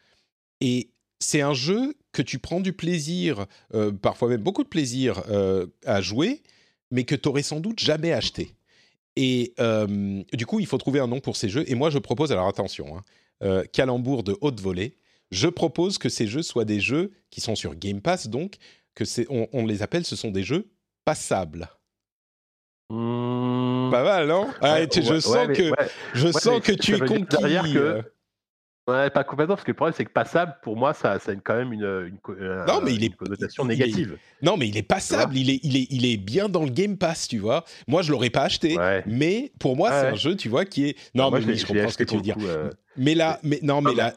Speaker 1: et c'est un jeu que tu prends du plaisir, euh, parfois même beaucoup de plaisir à jouer, mais que tu aurais sans doute jamais acheté. Et du coup, il faut trouver un nom pour ces jeux. Et moi, je propose, alors attention, hein, euh, calembour de haute volée. Je propose que ces jeux soient des jeux qui sont sur Game Pass, donc que c'est, on, les appelle, ce sont des jeux passables.
Speaker 2: Mmh.
Speaker 1: Pas mal, non? Ah, Je sens que, je sens que tu es conquis.
Speaker 2: Euh. Ouais, pas complètement, parce que le problème, c'est que passable, pour moi, ça, ça a quand même une, une,
Speaker 1: non, mais il est,
Speaker 2: connotation négative.
Speaker 1: non, mais il est passable, il est, il, est, il est bien dans le Game Pass, tu vois. Moi, je l'aurais pas acheté, mais pour moi, c'est un jeu, tu vois, qui est. Non, mais je comprends ce que tu veux dire. Euh, mais là, mais non, mais là,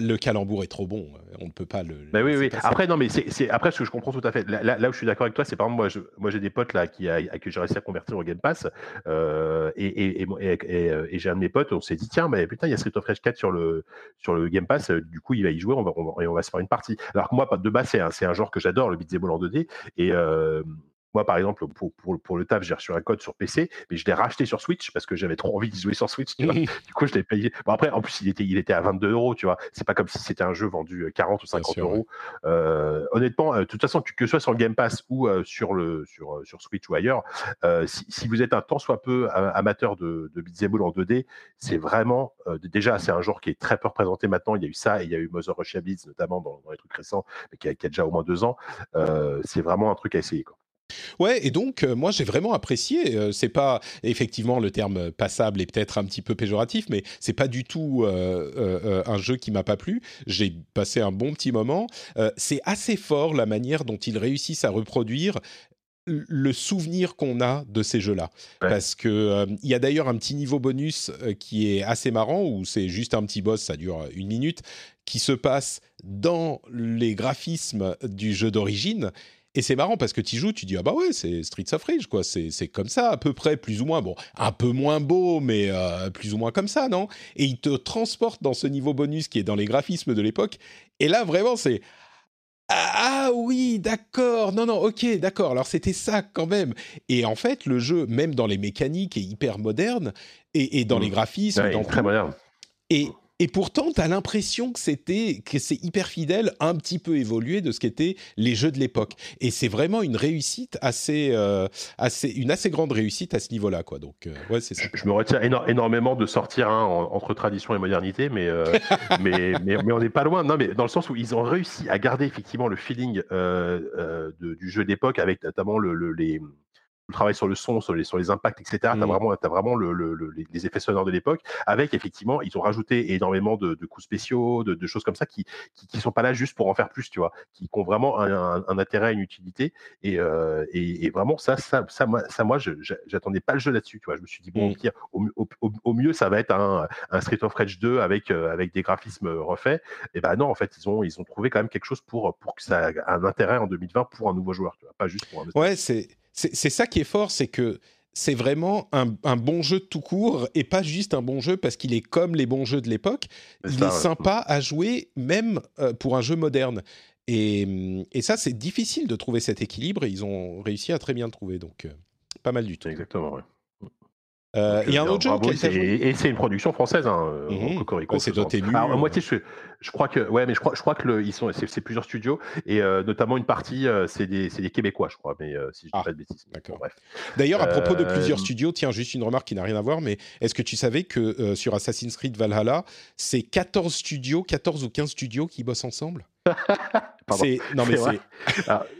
Speaker 1: le calembour est trop bon. On ne peut pas le.
Speaker 2: Bah oui, oui. Après, non, mais c'est après ce que je comprends tout à fait. Là, où je suis d'accord avec toi, c'est par exemple moi, moi j'ai des potes là qui a, que j'ai réussi à convertir au Game Pass, euh, et, et, et, j'ai un de mes potes, on s'est dit tiens, mais putain, il y a Street of Rage 4 sur le sur le Game Pass. Du coup, il va y jouer, on va, et on va se faire une partie. Alors que moi, de base, c'est un, un genre que j'adore, le beat'em all en 2D, et euh, moi, par exemple, pour, pour, pour le taf, j'ai reçu un code sur PC, mais je l'ai racheté sur Switch parce que j'avais trop envie d'y jouer sur Switch. du coup, je l'ai payé. Bon, après, en plus, il était, il était à 22 euros, tu vois. C'est pas comme si c'était un jeu vendu 40 ou 50 euros. Euh, honnêtement, euh, de toute façon, que ce soit sur le Game Pass ou euh, sur, le, sur, sur Switch ou ailleurs, si, si, vous êtes un tant soit peu amateur de, de all en 2D, c'est vraiment, déjà, c'est un genre qui est très peu représenté maintenant. Il y a eu ça et il y a eu Mother Russia Blitz, notamment dans, les trucs récents, mais qui a, qui a, déjà au moins deux ans. c'est vraiment un truc à essayer, quoi.
Speaker 1: Ouais, et donc euh, moi j'ai vraiment apprécié. Euh, c'est pas effectivement le terme passable est peut-être un petit peu péjoratif, mais c'est pas du tout euh, un jeu qui m'a pas plu. J'ai passé un bon petit moment. c'est assez fort la manière dont ils réussissent à reproduire le souvenir qu'on a de ces jeux-là. Parce que il y a d'ailleurs un petit niveau bonus qui est assez marrant où c'est juste un petit boss, ça dure une minute, qui se passe dans les graphismes du jeu d'origine et c'est marrant parce que tu joues, tu dis ah bah ouais c'est Streets of Rage quoi, c'est comme ça à peu près plus ou moins bon un peu moins beau mais euh, plus ou moins comme ça non? Et il te transporte dans ce niveau bonus qui est dans les graphismes de l'époque. Et là vraiment c'est ah, ah oui, d'accord. Non, non, ok, d'accord. Alors c'était ça quand même. Et en fait, le jeu, même dans les mécaniques, est hyper moderne et, dans les mmh. graphismes, dans
Speaker 2: très moderne.
Speaker 1: Et et pourtant, tu as l'impression que c'était que c'est hyper fidèle, un petit peu évolué de ce qu'étaient les jeux de l'époque. Et c'est vraiment une réussite assez, euh, assez, une assez grande réussite à ce niveau-là, quoi. Donc, euh, ouais, c'est ça.
Speaker 2: Je, me retiens énormément de sortir hein, entre tradition et modernité, mais, euh, mais, mais, mais, on n'est pas loin. Non, mais dans le sens où ils ont réussi à garder effectivement le feeling du jeu d'époque avec notamment le, les le travail sur le son, sur les, sur les impacts, etc. Tu as mmh. vraiment, as vraiment le, les effets sonores de l'époque, avec effectivement, ils ont rajouté énormément de, coups spéciaux, de, choses comme ça qui, qui, sont pas là juste pour en faire plus, tu vois, qui, ont vraiment un, intérêt, une utilité. Et, euh, et, vraiment, ça, ça, ça, moi, ça, moi j'attendais pas le jeu là-dessus, tu vois. Je me suis dit, bon, mmh. au, au, mieux, ça va être un, un Street of Rage 2 avec, euh, avec des graphismes refaits. Et ben non, en fait, ils ont, ils ont trouvé quand même quelque chose pour, pour que ça ait un intérêt en 2020 pour un nouveau joueur, tu vois, pas juste pour un.
Speaker 1: Ouais, c'est c'est ça qui est fort, c'est que c'est vraiment un, bon jeu tout court et pas juste un bon jeu parce qu'il est comme les bons jeux de l'époque. Il est sympa à jouer même euh, pour un jeu moderne. Et, ça, c'est difficile de trouver cet équilibre et ils ont réussi à très bien le trouver. Donc, euh, pas mal du tout.
Speaker 2: Exactement,
Speaker 1: Euh, il y a un autre jeu
Speaker 2: et, c'est une production française, hein,
Speaker 1: c'est Dotemu.
Speaker 2: Alors, à moitié, je, je, crois que, ouais, mais je crois, je crois que le, ils sont, c'est, plusieurs studios et euh, notamment une partie, euh, c'est des, des, Québécois, je crois, mais si je dis ah, pas de bêtises. D'accord. bref.
Speaker 1: D'ailleurs, à propos de plusieurs studios, tiens, juste une remarque qui n'a rien à voir, mais est-ce que tu savais que sur Assassin's Creed Valhalla, c'est 14 studios, 14 ou 15 studios qui bossent ensemble?
Speaker 2: C'est non mais c'est.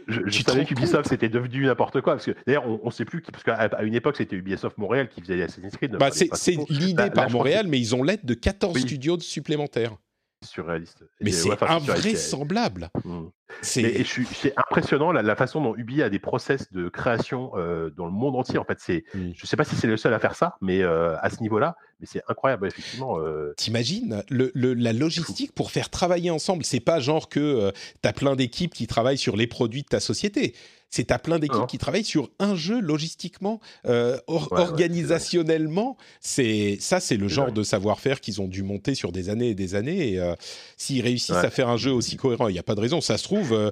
Speaker 2: je, je savais qu'Ubisoft c'était devenu n'importe quoi parce que d'ailleurs on, ne sait plus parce qu'à une époque c'était Ubisoft Montréal qui faisait Assassin's Creed.
Speaker 1: Bah, c'est l'idée par Montréal, mais ils ont l'aide de 14 studios supplémentaires
Speaker 2: surréaliste.
Speaker 1: Mais c'est invraisemblable. Mmh.
Speaker 2: C'est impressionnant la, façon dont Ubi a des process de création euh, dans le monde entier. En fait, c'est, mmh. je sais pas si c'est le seul à faire ça, mais euh, à ce niveau-là, mais c'est incroyable effectivement. Euh...
Speaker 1: T'imagines le, la logistique pour faire travailler ensemble. C'est pas genre que tu as plein d'équipes qui travaillent sur les produits de ta société c'est à plein d'équipes qui travaillent sur un jeu logistiquement, euh, organisationnellement. C'est ça, c'est le genre de savoir-faire qu'ils ont dû monter sur des années et des années. Et euh, s'ils réussissent à faire un jeu aussi cohérent, il n'y a pas de raison. Ça se trouve, euh,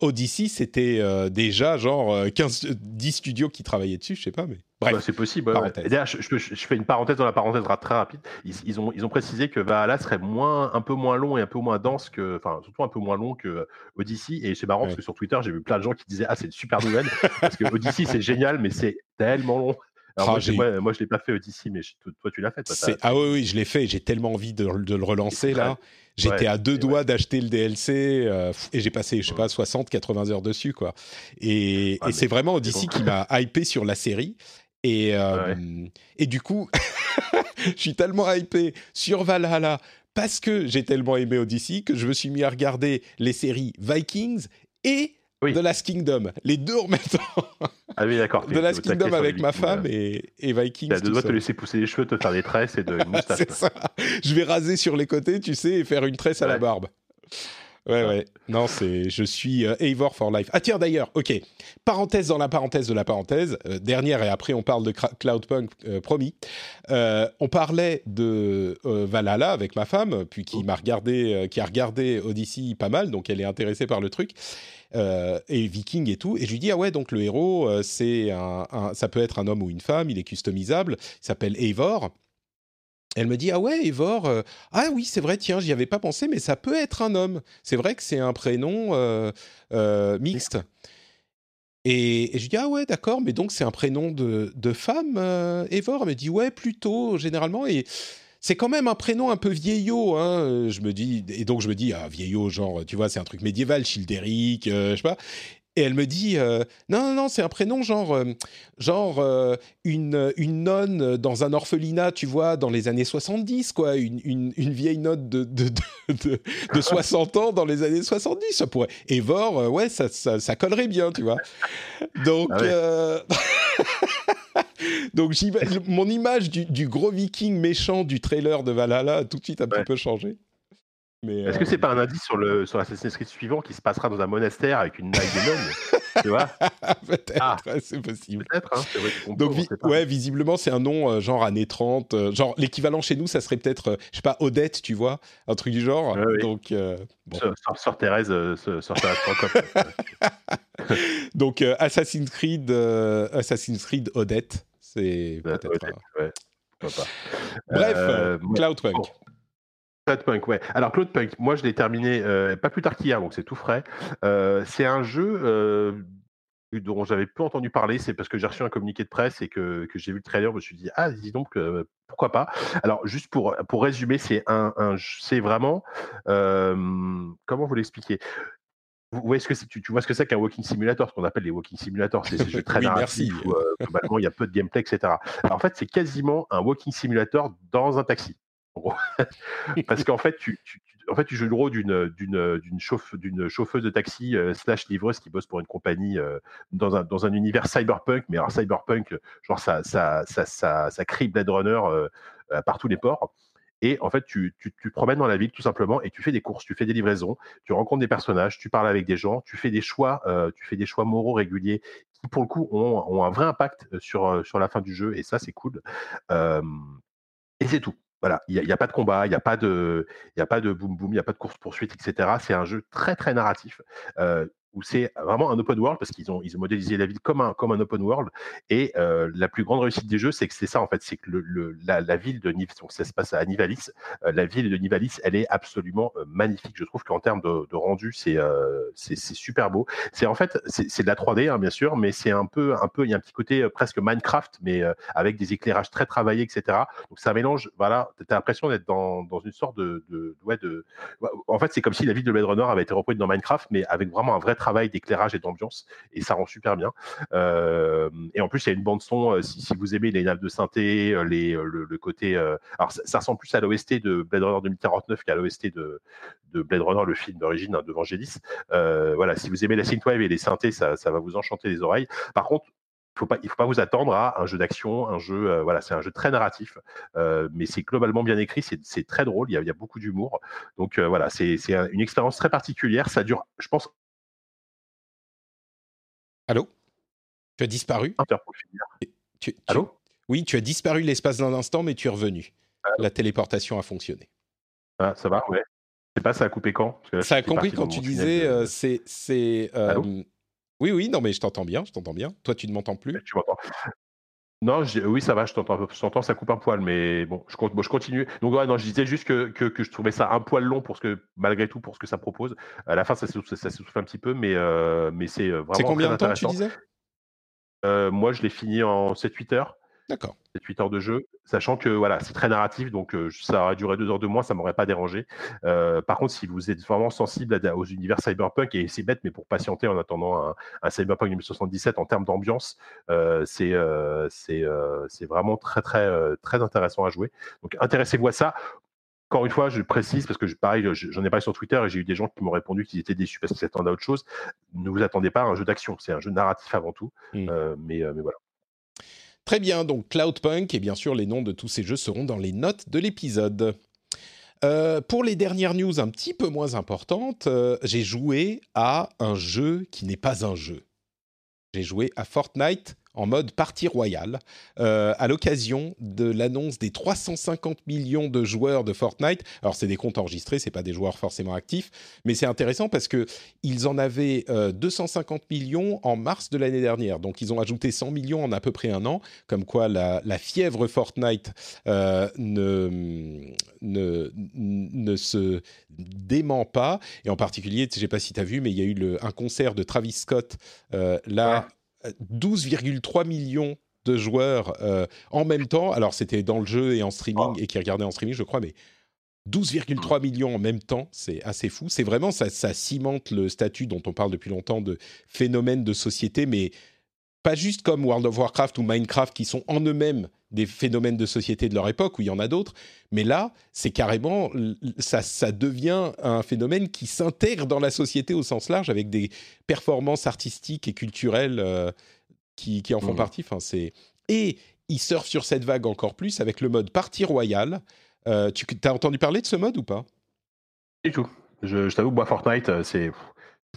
Speaker 1: Odyssey, c'était déjà genre 15, 10 studios qui travaillaient dessus, je sais pas, mais.
Speaker 2: Bah, c'est possible. D'ailleurs, je, fais une parenthèse dans la parenthèse très rapide. Ils, ont, ils ont précisé que Valhalla serait moins, un peu moins long et un peu moins dense que, enfin, surtout un peu moins long que Odyssey. Et c'est marrant parce que sur Twitter, j'ai vu plein de gens qui disaient Ah, c'est une super nouvelle. parce que Odyssey, c'est génial, mais c'est tellement long. Alors ah, moi, moi, je l'ai pas fait Odyssey, mais toi, tu l'as fait.
Speaker 1: ah oui, oui, je l'ai fait. J'ai tellement envie de, le relancer là. J'étais à deux doigts d'acheter le DLC euh, et j'ai passé, je sais pas, 60, 80 heures dessus, quoi. Et, ah, et c'est vraiment Odyssey qui m'a hypé sur la série. Et, euh, et du coup, je suis tellement hypé sur Valhalla parce que j'ai tellement aimé Odyssey que je me suis mis à regarder les séries Vikings et The Last Kingdom, les deux en même temps.
Speaker 2: Ah oui, d'accord.
Speaker 1: The Last Kingdom avec ma femme et, et Vikings.
Speaker 2: Tu dois te laisser pousser les cheveux, te faire des tresses et de moustache.
Speaker 1: Ça. Je vais raser sur les côtés, tu sais, et faire une tresse à la barbe. Ouais, ouais. Non, c'est. Je suis euh, Eivor for life. Ah, tiens, d'ailleurs, ok. Parenthèse dans la parenthèse de la parenthèse. Euh, dernière, et après, on parle de Cloudpunk, euh, promis. on parlait de Valhalla avec ma femme, puis qui m'a regardé, qui a regardé Odyssey pas mal, donc elle est intéressée par le truc. et Viking et tout. Et je lui dis, ah ouais, donc le héros, c'est un, ça peut être un homme ou une femme, il est customisable, il s'appelle Eivor. Elle me dit ah ouais Evor euh, ah oui c'est vrai tiens j'y avais pas pensé mais ça peut être un homme. C'est vrai que c'est un prénom euh, euh, mixte. Et, je dis ah ouais d'accord mais donc c'est un prénom de, de femme Evor elle me dit ouais plutôt généralement. Et c'est quand même un prénom un peu vieillot hein. Je me dis et donc je me dis ah vieillot genre tu vois c'est un truc médiéval Childéric je sais pas et elle me dit euh, non non non c'est un prénom genre euh, genre euh, une une nonne dans un orphelinat tu vois dans les années 70 quoi. Une, une, une vieille nonne de de, de, de, 60 ans dans les années 70 ça pourrait. Evor ouais ça, ça, ça collerait bien tu vois. Donc ah donc mon image du, du, gros viking méchant du trailer de Valhalla a tout de suite un petit peu changé
Speaker 2: est-ce que c'est pas un indice sur le sur Assassin's Creed suivant qui se passera dans un monastère avec une naille de Tu vois?
Speaker 1: Peut-être, ah. c'est possible. Peut-être, hein, Donc, ouais, visiblement, c'est un nom euh, genre années 30. Euh, genre, l'équivalent chez nous, ça serait peut-être, euh, je sais pas, Odette, tu vois Un truc du genre. Donc,
Speaker 2: bon. Sœur Thérèse, Sœur Thérèse
Speaker 1: Donc, Assassin's Creed, Assassin's Creed Odette, c'est peut-être. Ouais. Bref, Cloudpunk.
Speaker 2: Cloudpunk, ouais. Alors Cloudpunk, moi je l'ai terminé euh, pas plus tard qu'hier, donc c'est tout frais. Euh, c'est un jeu euh, dont j'avais peu entendu parler, c'est parce que j'ai reçu un communiqué de presse et que, que j'ai vu le trailer, je me suis dit ah dis donc pourquoi pas. Alors juste pour pour résumer, c'est un, un c'est vraiment comment vous l'expliquer? Vous voyez ce que tu, tu, vois ce que c'est qu'un walking simulator, ce qu'on appelle les walking simulators, c'est ces jeux très narratifs où globalement il y a peu de gameplay, etc. Alors, en fait, c'est quasiment un walking simulator dans un taxi. Parce qu'en fait, tu, en fait, tu joues le rôle d'une d'une d'une chauffe, chauffeuse de taxi euh, slash livreuse qui bosse pour une compagnie euh, dans un dans un univers cyberpunk, mais alors cyberpunk, genre ça ça ça ça, ça crie Blade Runner euh, par tous les ports. Et en fait, tu, tu, tu, te promènes dans la ville tout simplement et tu fais des courses, tu fais des livraisons, tu rencontres des personnages, tu parles avec des gens, tu fais des choix, tu fais des choix moraux réguliers qui pour le coup ont, ont un vrai impact sur sur la fin du jeu et ça c'est cool. et c'est tout. Voilà, il n'y a, pas de combat, il n'y a pas de, il a boum boum, il n'y a pas de course poursuite, etc. C'est un jeu très très narratif. Euh, où c'est vraiment un open world parce qu'ils ont, ils ont modélisé la ville comme un, comme un open world. Et euh, la plus grande réussite des jeux, c'est que c'est ça en fait, c'est que le, la, la, ville de Nivalis, donc ça se passe à Nivalis, euh, la ville de Nivalis, elle est absolument euh, magnifique. Je trouve qu'en termes de, rendu, c'est c'est super beau. C'est en fait, c'est de la 3D hein, bien sûr, mais c'est un peu, un peu, il y a un petit côté presque Minecraft, mais avec des éclairages très travaillés, etc. Donc ça mélange, voilà, tu as l'impression d'être dans, dans, une sorte de, de, ouais, de, en fait, c'est comme si la ville de Blade Runner avait été reproduite dans Minecraft, mais avec vraiment un vrai travail d'éclairage et d'ambiance, et ça rend super bien. Euh, et en plus, il y a une bande son. Euh, si, si, vous aimez les nappes de synthé, euh, les, le, côté, alors ça, ça, ressemble plus à l'OST de Blade Runner 2049 qu'à l'OST de, de Blade Runner, le film d'origine hein, de Vangelis. Voilà, si vous aimez la synthwave et les synthés, ça, ça va vous enchanter les oreilles. Par contre, faut pas, il faut pas vous attendre à un jeu d'action, un jeu, voilà, c'est un jeu très narratif, mais c'est globalement bien écrit, c'est très drôle, il y a, il y a beaucoup d'humour, donc euh, voilà, c'est une expérience très particulière, ça dure, je pense.
Speaker 1: Allô, tu as disparu?
Speaker 2: Tu, tu, Allô?
Speaker 1: Oui, tu as disparu l'espace d'un instant, mais tu es revenu. Allô? La téléportation a fonctionné.
Speaker 2: Ah, ça va, ouais. Je sais pas, ça a coupé quand?
Speaker 1: Parce que là, Ça a compris quand tu disais, de... c'est, c'est. Oui, oui, non, mais je t'entends bien, je t'entends bien. Toi, tu ne m'entends plus?
Speaker 2: Tu m'entends non, oui, ça va, je t'entends, ça coupe un poil, mais bon, je, bon, je continue. Donc, ouais, non, je disais juste que, que, que, je trouvais ça un poil long pour ce que, malgré tout, pour ce que ça propose. À la fin, ça, ça, ça souffle un petit peu, mais, euh, mais c'est vraiment.
Speaker 1: C'est combien de temps tu disais?
Speaker 2: Euh, Moi, je l'ai fini en 7-8 heures.
Speaker 1: D'accord.
Speaker 2: 7-8 heures de jeu, sachant que voilà, c'est très narratif, donc euh, ça aurait duré deux heures de moins, ça m'aurait pas dérangé. Euh, par contre, si vous êtes vraiment sensible à, aux univers cyberpunk, et c'est bête, mais pour patienter en attendant un, un cyberpunk 2077 en termes d'ambiance, euh, c'est c'est vraiment très très très intéressant à jouer. Donc intéressez-vous à ça. Encore une fois, je précise parce que je, pareil, j'en ai parlé sur Twitter et j'ai eu des gens qui m'ont répondu qu'ils étaient déçus parce qu'ils s'attendaient à autre chose. Ne vous attendez pas à un jeu d'action, c'est un jeu narratif avant tout. Mmh. mais, mais voilà.
Speaker 1: Très bien, donc Cloudpunk, et bien sûr les noms de tous ces jeux seront dans les notes de l'épisode. Euh, pour les dernières news un petit peu moins importantes, euh, j'ai joué à un jeu qui n'est pas un jeu. J'ai joué à Fortnite en mode partie royale euh, à l'occasion de l'annonce des 350 millions de joueurs de Fortnite. Alors c'est des comptes enregistrés, c'est pas des joueurs forcément actifs, mais c'est intéressant parce que ils en avaient euh, 250 millions en mars de l'année dernière, donc ils ont ajouté 100 millions en à peu près un an, comme quoi la, fièvre Fortnite euh, ne, ne, ne se dément pas. Et en particulier, je sais pas si tu as vu, mais il y a eu un concert de Travis Scott euh, là. 12,3 millions de joueurs euh, en même temps. Alors, c'était dans le jeu et en streaming, et qui regardaient en streaming, je crois, mais 12,3 millions en même temps, c'est assez fou. C'est vraiment, ça, ça cimente le statut dont on parle depuis longtemps de phénomène de société, mais pas juste comme World of Warcraft ou Minecraft qui sont en eux-mêmes des phénomènes de société de leur époque, où il y en a d'autres, mais là, c'est carrément, ça, ça devient un phénomène qui s'intègre dans la société au sens large, avec des performances artistiques et culturelles euh, qui, qui, en font mmh. partie. Enfin, c'est... Et ils surfent sur cette vague encore plus avec le mode partie royale. Euh, tu as entendu parler de ce mode ou pas?
Speaker 2: Du tout. Je, je t'avoue, moi, Fortnite, euh, c'est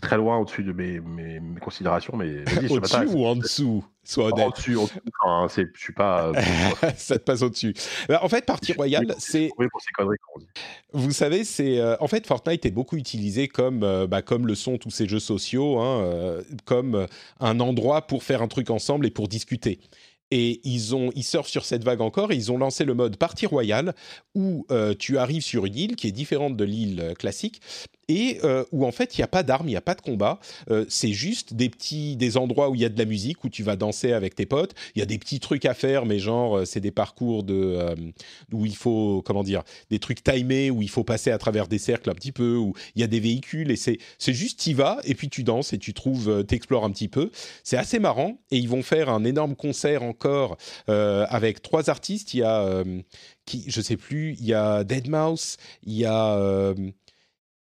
Speaker 2: très loin au-dessus de mes, mes, mes, considérations, mais
Speaker 1: au-dessus ou en dessous Sois honnête.
Speaker 2: Au-dessus, au-dessus. Enfin, je suis pas. Euh,
Speaker 1: ça te passe au-dessus. Bah, en fait, partie royale, c'est. Vous savez, c'est euh, en fait Fortnite est beaucoup utilisé comme euh, bah, comme le sont tous ces jeux sociaux, hein, comme un endroit pour faire un truc ensemble et pour discuter. Et ils, ont, ils surfent sur cette vague encore et ils ont lancé le mode partie royale où tu arrives sur une île qui est différente de l'île classique et euh, où en fait il n'y a pas d'armes, il n'y a pas de combat. Euh, c'est juste des petits des endroits où il y a de la musique où tu vas danser avec tes potes. Il y a des petits trucs à faire, mais genre c'est des parcours de euh, où il faut comment dire des trucs timés où il faut passer à travers des cercles un petit peu où il y a des véhicules et c'est juste y vas et puis tu danses et tu trouves t'explores un petit peu. C'est assez marrant et ils vont faire un énorme concert encore avec trois artistes. Il y a qui je sais plus, il y a Deadmau5, il y a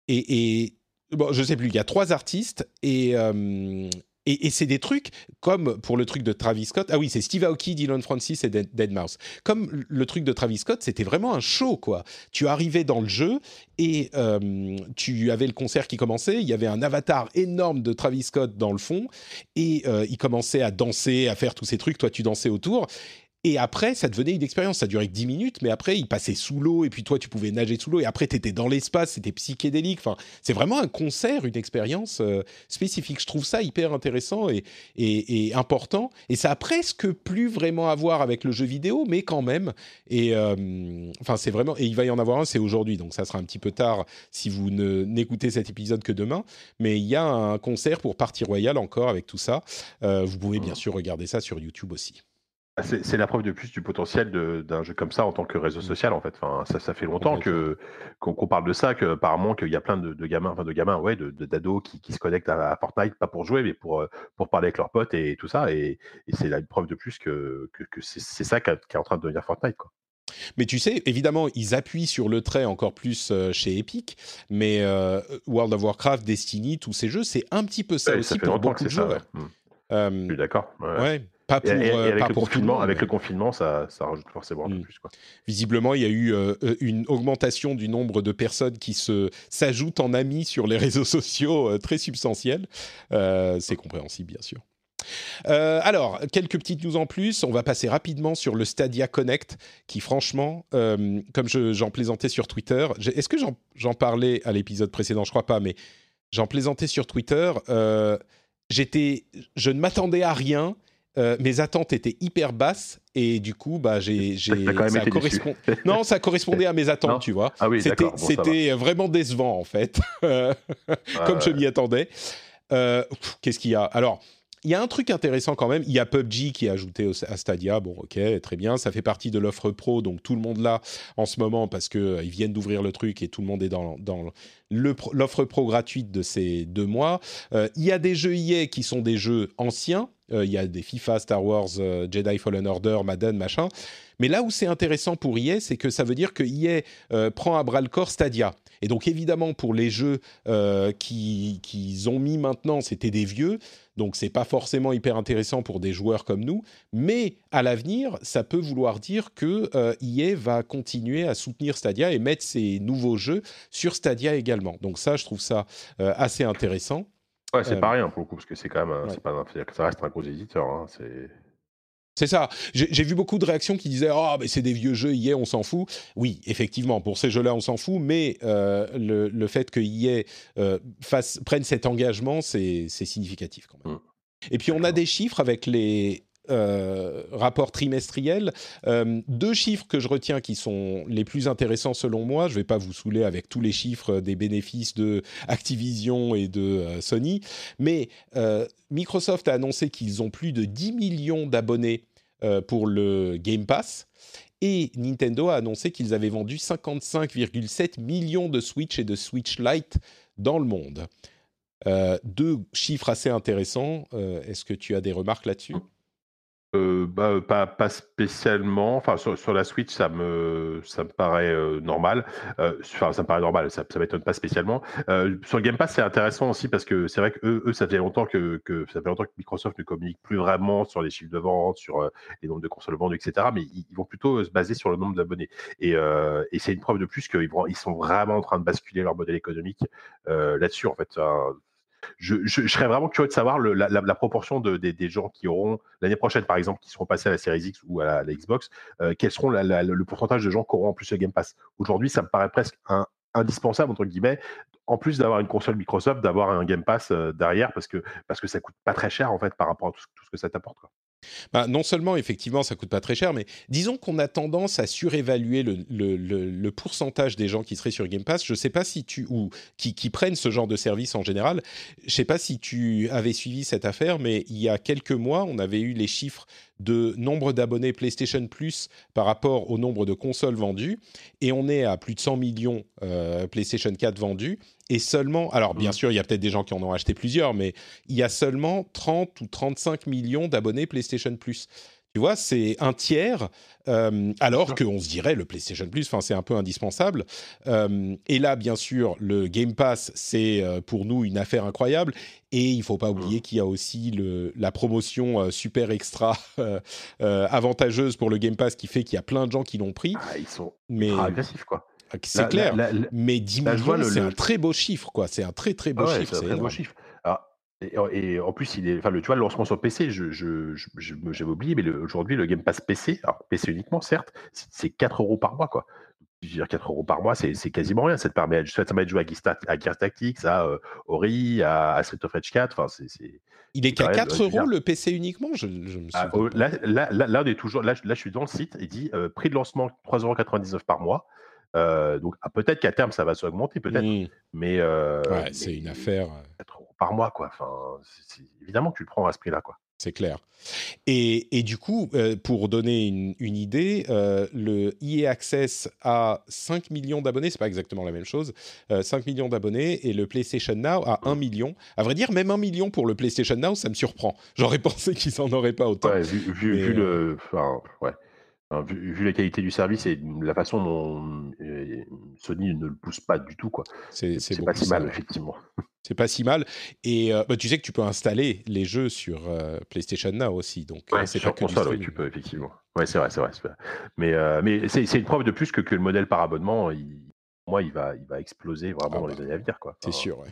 Speaker 1: et, bon, je sais plus, il y a trois artistes et, euh, et, et c'est des trucs comme pour le truc de Travis Scott. Ah oui, c'est Steve Aoki, Dylan Francis et Deadmau5. Comme le truc de Travis Scott, c'était vraiment un show, quoi. Tu arrivais dans le jeu et euh, tu avais le concert qui commençait. Il y avait un avatar énorme de Travis Scott dans le fond et euh, il commençait à danser, à faire tous ces trucs. Toi, tu dansais autour Et après, ça devenait une expérience. Ça durait que 10 minutes, mais après, il passait sous l'eau, et puis toi, tu pouvais nager sous l'eau, et après, tu étais dans l'espace, c'était psychédélique. Enfin, c'est vraiment un concert, une expérience euh, spécifique. Je trouve ça hyper intéressant et, et, important. Et ça a presque plus vraiment à voir avec le jeu vidéo, mais quand même. Et euh, enfin, c'est vraiment. Et il va y en avoir un, c'est aujourd'hui, donc ça sera un petit peu tard si vous n'écoutez cet épisode que demain. Mais il y a un concert pour Partie Royale encore avec tout ça. Euh, vous pouvez bien sûr regarder ça sur YouTube aussi.
Speaker 2: Ah, c'est la preuve de plus du potentiel d'un jeu comme ça en tant que réseau mmh. social en fait. Enfin, ça, ça fait longtemps que qu'on parle de ça, que apparemment qu'il y a plein de, gamins, enfin de gamins, ouais, de d'ados qui, qui, se connectent à, Fortnite pas pour jouer, mais pour euh, pour parler avec leurs potes et, tout ça. Et, c'est une preuve de plus que que, c'est ça qui est en train de devenir Fortnite quoi.
Speaker 1: Mais tu sais, évidemment, ils appuient sur le trait encore plus euh, chez Epic, mais euh, World of Warcraft, Destiny, tous ces jeux, c'est un petit peu ça aussi pour beaucoup de joueurs.
Speaker 2: Mmh. Je suis d'accord.
Speaker 1: ouais. Pas pour,
Speaker 2: et,
Speaker 1: euh,
Speaker 2: avec, le confinement, avec le confinement, ça, ça rajoute forcément un peu mm. plus. Quoi.
Speaker 1: Visiblement, il y a eu euh, euh, une augmentation du nombre de personnes qui se, s'ajoutent en amis sur les réseaux sociaux très substantielle. c'est compréhensible, bien sûr. alors, quelques petites news en plus. On va passer rapidement sur le Stadia Connect, qui franchement, comme j'en plaisantais sur Twitter, est-ce que j'en parlais à l'épisode précédent? Je crois pas, mais j'en plaisantais sur Twitter. j'étais, je ne m'attendais à rien euh, mes attentes étaient hyper basses et du coup, bah, j'ai,
Speaker 2: ça correspond...
Speaker 1: non, ça correspondait à mes attentes, tu vois.
Speaker 2: Ah oui,
Speaker 1: c'était, c'était vraiment décevant en fait, comme je m'y attendais. Euh, qu'est-ce qu'il y a? Alors, il y a un truc intéressant quand même. Il y a PUBG qui est ajouté à Stadia. Bon, ok, très bien. Ça fait partie de l'offre pro, donc tout le monde là en ce moment parce que euh, ils viennent d'ouvrir le truc et tout le monde est dans, dans l'offre pro gratuite de ces deux mois. il y a des jeux EA qui sont des jeux anciens euh, il y a des FIFA, Star Wars, euh, Jedi Fallen Order, Madden, machin. Mais là où c'est intéressant pour EA, c'est que ça veut dire que EA euh, prend à bras le corps Stadia. Et donc évidemment pour les jeux qu'ils ont mis maintenant, c'était des vieux, donc c'est pas forcément hyper intéressant pour des joueurs comme nous. Mais à l'avenir, ça peut vouloir dire que EA va continuer à soutenir Stadia et mettre ses nouveaux jeux sur Stadia également. Donc ça, je trouve ça assez intéressant.
Speaker 2: Ouais, c'est pas rien pour le coup, parce que c'est quand même, c'est pas, ça reste un gros éditeur. Hein,
Speaker 1: c'est. ça. J'ai vu beaucoup de réactions qui disaient Oh, mais c'est des vieux jeux, EA, on s'en fout. Oui, effectivement, pour ces jeux-là, on s'en fout, mais euh, le, le, fait que EA euh, fasse, prenne cet engagement, c'est significatif quand même. Mmh. Et puis, on a des chiffres avec les, euh, rapport trimestriel. Euh, deux chiffres que je retiens qui sont les plus intéressants selon moi. Je ne vais pas vous saouler avec tous les chiffres des bénéfices de Activision et de euh, Sony, mais Microsoft a annoncé qu'ils ont plus de 10 millions d'abonnés pour le Game Pass. Et Nintendo a annoncé qu'ils avaient vendu 55,7 millions de Switch et de Switch Lite dans le monde. deux chiffres assez intéressants. Est-ce que tu as des remarques là-dessus?
Speaker 2: Euh, bah, pas pas spécialement. Enfin, sur sur la Switch, ça me ça me paraît, euh, normal. Euh, enfin, ça me paraît normal, ça ça m'étonne pas spécialement. sur le Game Pass, c'est intéressant aussi parce que c'est vrai qu'eux eux, ça fait longtemps que que ça fait longtemps que Microsoft ne communique plus vraiment sur les chiffres de vente, sur, les nombres de consoles vendues etc. mais ils vont plutôt, se baser sur le nombre d'abonnés et et c'est une preuve de plus qu'ils ils sont vraiment en train de basculer leur modèle économique, là-dessus, en fait, je, serais vraiment curieux de savoir la, proportion de, des, gens qui auront l'année prochaine, par exemple, qui seront passés à la Series X ou à la, Xbox, euh, quels seront le pourcentage de gens qui auront en plus le Game Pass? Aujourd'hui, ça me paraît presque indispensable entre guillemets en plus d'avoir une console Microsoft d'avoir un Game Pass euh, derrière parce que parce que ça coûte pas très cher en fait par rapport à tout, ce que ça t'apporte
Speaker 1: bah, non seulement, effectivement, ça coûte pas très cher, mais disons qu'on a tendance à surévaluer le, pourcentage des gens qui seraient sur Game Pass. Je sais pas si tu ou qui, prennent ce genre de service en général. Je sais pas si tu avais suivi cette affaire, mais il y a quelques mois, on avait eu les chiffres de nombre d'abonnés PlayStation Plus par rapport au nombre de consoles vendues, et on est à plus de 100 millions euh, PlayStation 4 vendus, et seulement, alors bien mmh. sûr, il y a peut-être des gens qui en ont acheté plusieurs, mais il y a seulement 30 ou 35 millions d'abonnés PlayStation Plus. Tu vois, c'est un tiers, euh, alors qu'on se dirait le PlayStation Plus, enfin c'est un peu indispensable. Euh, et là, bien sûr, le Game Pass, c'est euh, pour nous une affaire incroyable. Et il faut pas mmh. oublier qu'il y a aussi le, la promotion super extra avantageuse pour le Game Pass qui fait qu'il y a plein de gens qui l'ont pris.
Speaker 2: Ah, ils sont mais... agressifs, quoi.
Speaker 1: Ah, c'est clair, mais 10 millions, c'est un très beau chiffre, quoi. C'est un très très beau chiffre.
Speaker 2: C'est un très beau chiffre. Alors, Et, en plus, il est, enfin, le, tu vois, le lancement sur PC, je, je, j'avais oublié, mais aujourd'hui, le Game Pass PC, alors PC uniquement, certes, c'est 4 euros par mois, quoi. Je veux dire, 4 euros par mois, c'est quasiment rien. Ça te permet, ça permet de jouer à Gears, Tactics, à euh, Ori, à, Street of Rage 4. Enfin, c'est,
Speaker 1: il est qu'à 4 euros le PC uniquement? Je,
Speaker 2: ah, oh, là, là, là, on est toujours, là, là, je suis dans le site, il dit euh, prix de lancement 3,99€ par mois. Euh, donc ah, peut-être qu'à terme ça va s'augmenter, peut-être. Mmh. Mais
Speaker 1: ouais, c'est une affaire.
Speaker 2: 4 euros par mois, quoi. Enfin, évidemment que tu le prends à ce prix-là, quoi.
Speaker 1: C'est clair. Et, et, du coup, pour donner une, une idée, le EA Access a 5 millions d'abonnés, c'est pas exactement la même chose, 5 millions d'abonnés, et le PlayStation Now a 1 million. À vrai dire, même 1 million pour le PlayStation Now, ça me surprend. J'aurais pensé qu'ils en auraient pas autant.
Speaker 2: Ouais, vu, vu, le. Enfin, ouais vu, la qualité du service et la façon dont euh, Sony ne le pousse pas du tout, quoi. C'est pas si mal, effectivement.
Speaker 1: C'est pas si mal. Et euh, bah, tu sais que tu peux installer les jeux sur euh, PlayStation Now aussi. Donc,
Speaker 2: c'est sur console, oui, tu peux, effectivement. Ouais, c'est vrai, c'est vrai, Mais, mais c'est une preuve de plus que, que le modèle par abonnement, il, moi, il va, il va exploser vraiment ah dans les bah, années à venir, quoi.
Speaker 1: c'est sûr, ouais.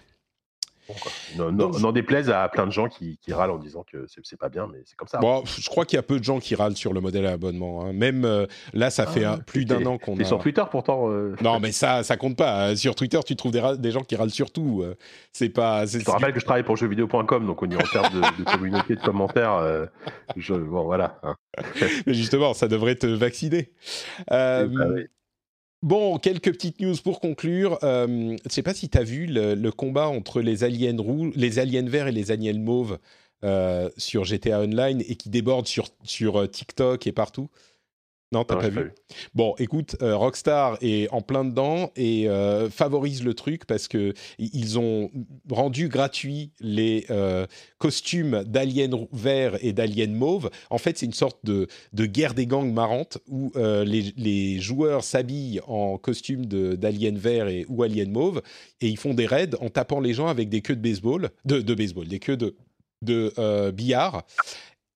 Speaker 2: N'en déplaise à plein de gens qui, râlent en disant que c'est pas bien, mais c'est comme ça.
Speaker 1: Bon, je crois qu'il y a peu de gens qui râlent sur le modèle à abonnement. Hein. Même euh, là, ça fait ah, plus d'un an qu'on.
Speaker 2: est sur Twitter pourtant.
Speaker 1: Euh. Non, mais ça, ça compte pas. Sur Twitter, tu trouves des, gens qui râlent sur tout. Euh. C'est pas.
Speaker 2: Je te rappelle que je travaille pour jeuxvideo.com, donc on y en termes de, de, communauté de commentaires. je, bon, voilà. Hein.
Speaker 1: mais justement, ça devrait te vacciner. Bah Bon, quelques petites news pour conclure. Euh, je ne sais pas si tu as vu le, combat entre les aliens roux, les aliens verts et les aliens mauves euh, sur GTA Online et qui déborde sur, euh, TikTok et partout. Non, t'as pas vu. Bon, écoute, euh, Rockstar est en plein dedans et euh, favorise le truc parce que ils ont rendu gratuit les euh, costumes d'aliens verts et d'aliens mauves. En fait, c'est une sorte de, de, guerre des gangs marrante où les, les, joueurs s'habillent en costume d'aliens verts et ou aliens mauves et ils font des raids en tapant les gens avec des queues de baseball, de, de baseball, des queues de de billard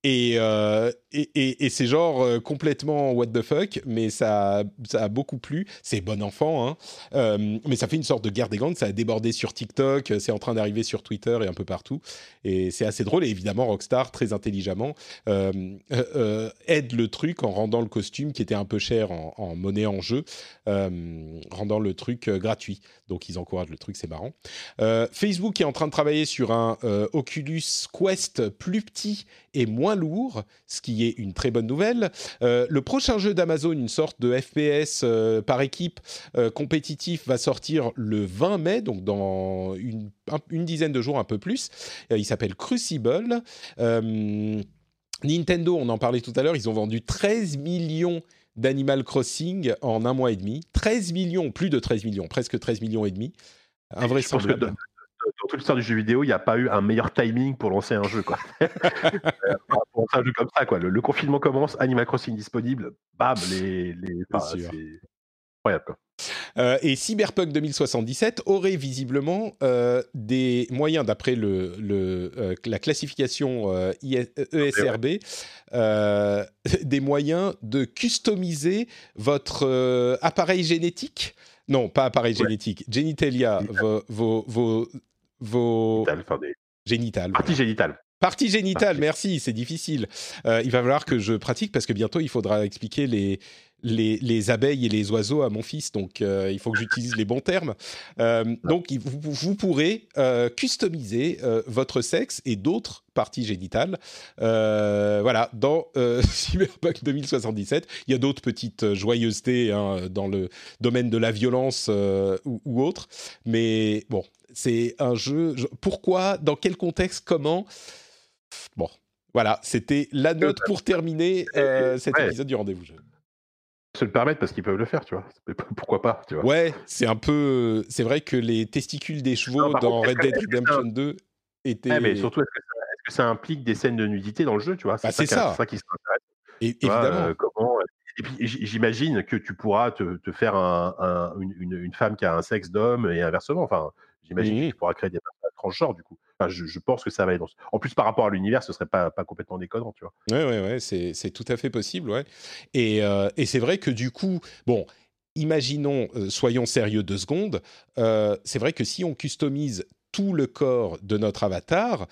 Speaker 1: euh, et, et, et, c'est genre euh, complètement what the fuck, mais ça, ça a beaucoup plu. C'est bon enfant, hein. Euh, mais ça fait une sorte de guerre des gangs. Ça a débordé sur TikTok, c'est en train d'arriver sur Twitter et un peu partout. Et c'est assez drôle. Et évidemment, Rockstar, très intelligemment, aide le truc en rendant le costume qui était un peu cher en, monnaie en jeu, rendant le truc gratuit. Donc ils encouragent le truc, c'est marrant. Facebook est en train de travailler sur un Oculus Quest plus petit et moins lourd, ce qui est une très bonne nouvelle. Euh, le prochain jeu d'Amazon, une sorte de FPS euh, par équipe euh, compétitif, va sortir le 20 mai, donc dans une, dizaine de jours, un peu plus. il s'appelle Crucible. Nintendo, on en parlait tout à l'heure, ils ont vendu 13 millions d'Animal Crossing en un mois et demi. 13 millions, plus de 13 millions, presque 13 millions et demi. Un vrai
Speaker 2: dans toute l'histoire du jeu vidéo, il n'y a pas eu un meilleur timing pour lancer un jeu. Quoi. pour un jeu comme ça, quoi. Le, confinement commence, Animal Crossing disponible, bam, les. les c'est incroyable. Quoi.
Speaker 1: Euh, et Cyberpunk 2077 aurait visiblement euh, des moyens, d'après le, le euh, la classification ESRB, e des moyens de customiser votre appareil génétique? Non, pas appareil génétique, genitalia, vos, vos, vos, vos génitales.
Speaker 2: Partie génitale.
Speaker 1: Partie génitale, merci, c'est difficile. Euh, il va falloir que je pratique parce que bientôt il faudra expliquer les, les, les abeilles et les oiseaux à mon fils, donc euh, il faut que j'utilise les bons termes. Euh, donc vous, vous pourrez customiser votre sexe et d'autres parties génitales. voilà, dans Cyberpunk 2077, il y a d'autres petites joyeusetés hein, dans le domaine de la violence ou, ou autre, mais bon, c'est un jeu. Pourquoi Dans quel contexte Comment? Bon, voilà, c'était la note pour terminer euh, cet épisode du rendez-vous jeu.
Speaker 2: Se le permettre parce qu'ils peuvent le faire, tu vois. Pourquoi pas, tu vois.
Speaker 1: Ouais, c'est un peu. C'est vrai que les testicules des chevaux dans Red Dead Redemption 2 étaient.
Speaker 2: mais surtout, est-ce que, ça, implique des scènes de nudité dans le jeu, tu vois?
Speaker 1: C'est bah, ça,
Speaker 2: ça. qui s'intéresse. évidemment. Euh, comment, et puis j'imagine que tu pourras te, faire une, femme qui a un sexe d'homme et inversement. Enfin, j'imagine que tu pourras créer des personnages transgenres du coup. je, pense que ça va être. Dans... En plus, par rapport à l'univers, ce serait pas, pas complètement déconnant, tu vois.
Speaker 1: Ouais, ouais, ouais, c'est tout à fait possible, ouais. Et, euh, et c'est vrai que du coup, bon, imaginons, euh, soyons sérieux deux secondes. Euh, c'est vrai que si on customise tout le corps de notre avatar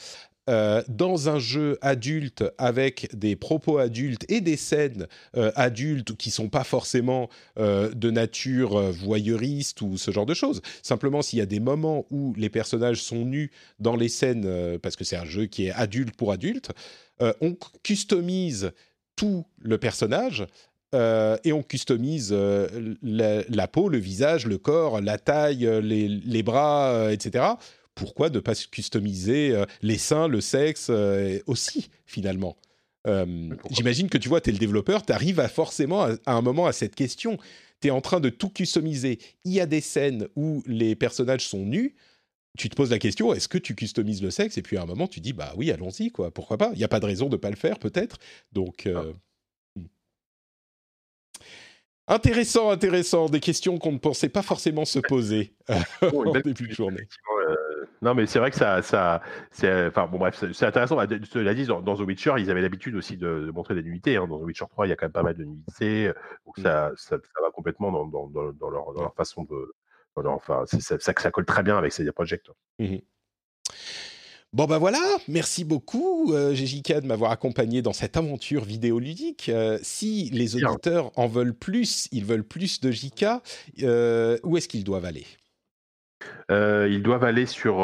Speaker 1: euh, dans un jeu adulte avec des propos adultes et des scènes euh, adultes qui sont pas forcément euh, de nature voyeuriste ou ce genre de choses. Simplement, s'il y a des moments où les personnages sont nus dans les scènes, parce que c'est un jeu qui est adulte pour adultes, on customise tout le personnage et on customise la, peau, le visage, le corps, la taille, les bras, etc pourquoi ne pas customiser euh, les seins, le sexe euh, aussi, finalement? Euh, J'imagine que tu vois, tu es le développeur, tu arrives à forcément à, un moment à cette question. Tu es en train de tout customiser. Il y a des scènes où les personnages sont nus. Tu te poses la question, est-ce que tu customises le sexe? Et puis à un moment, tu dis, bah oui, allons-y, quoi. Pourquoi pas? Il n'y a pas de raison de ne pas le faire, peut-être. Donc, ah. Intéressant, intéressant. Des questions qu'on ne pensait pas forcément se poser en début de journée.
Speaker 2: Euh, non, mais c'est vrai que ça, ça c'est, enfin bon bref, c'est intéressant. Bah, cela dit, dans, dans, The Witcher, ils avaient l'habitude aussi de, montrer des nuités. Hein. Dans The Witcher 3, il y a quand même pas mal de nuités, donc mm. ça, ça, va complètement dans, dans, dans, leur, leur, façon de, enfin, ça, ça, colle très bien avec ces projets. Mmh
Speaker 1: Bon ben voilà, merci beaucoup euh, de m'avoir accompagné dans cette aventure vidéoludique. Euh, si les auditeurs en veulent plus, ils veulent plus de JK, euh, où est-ce qu'ils doivent aller?
Speaker 2: Euh, ils doivent aller sur,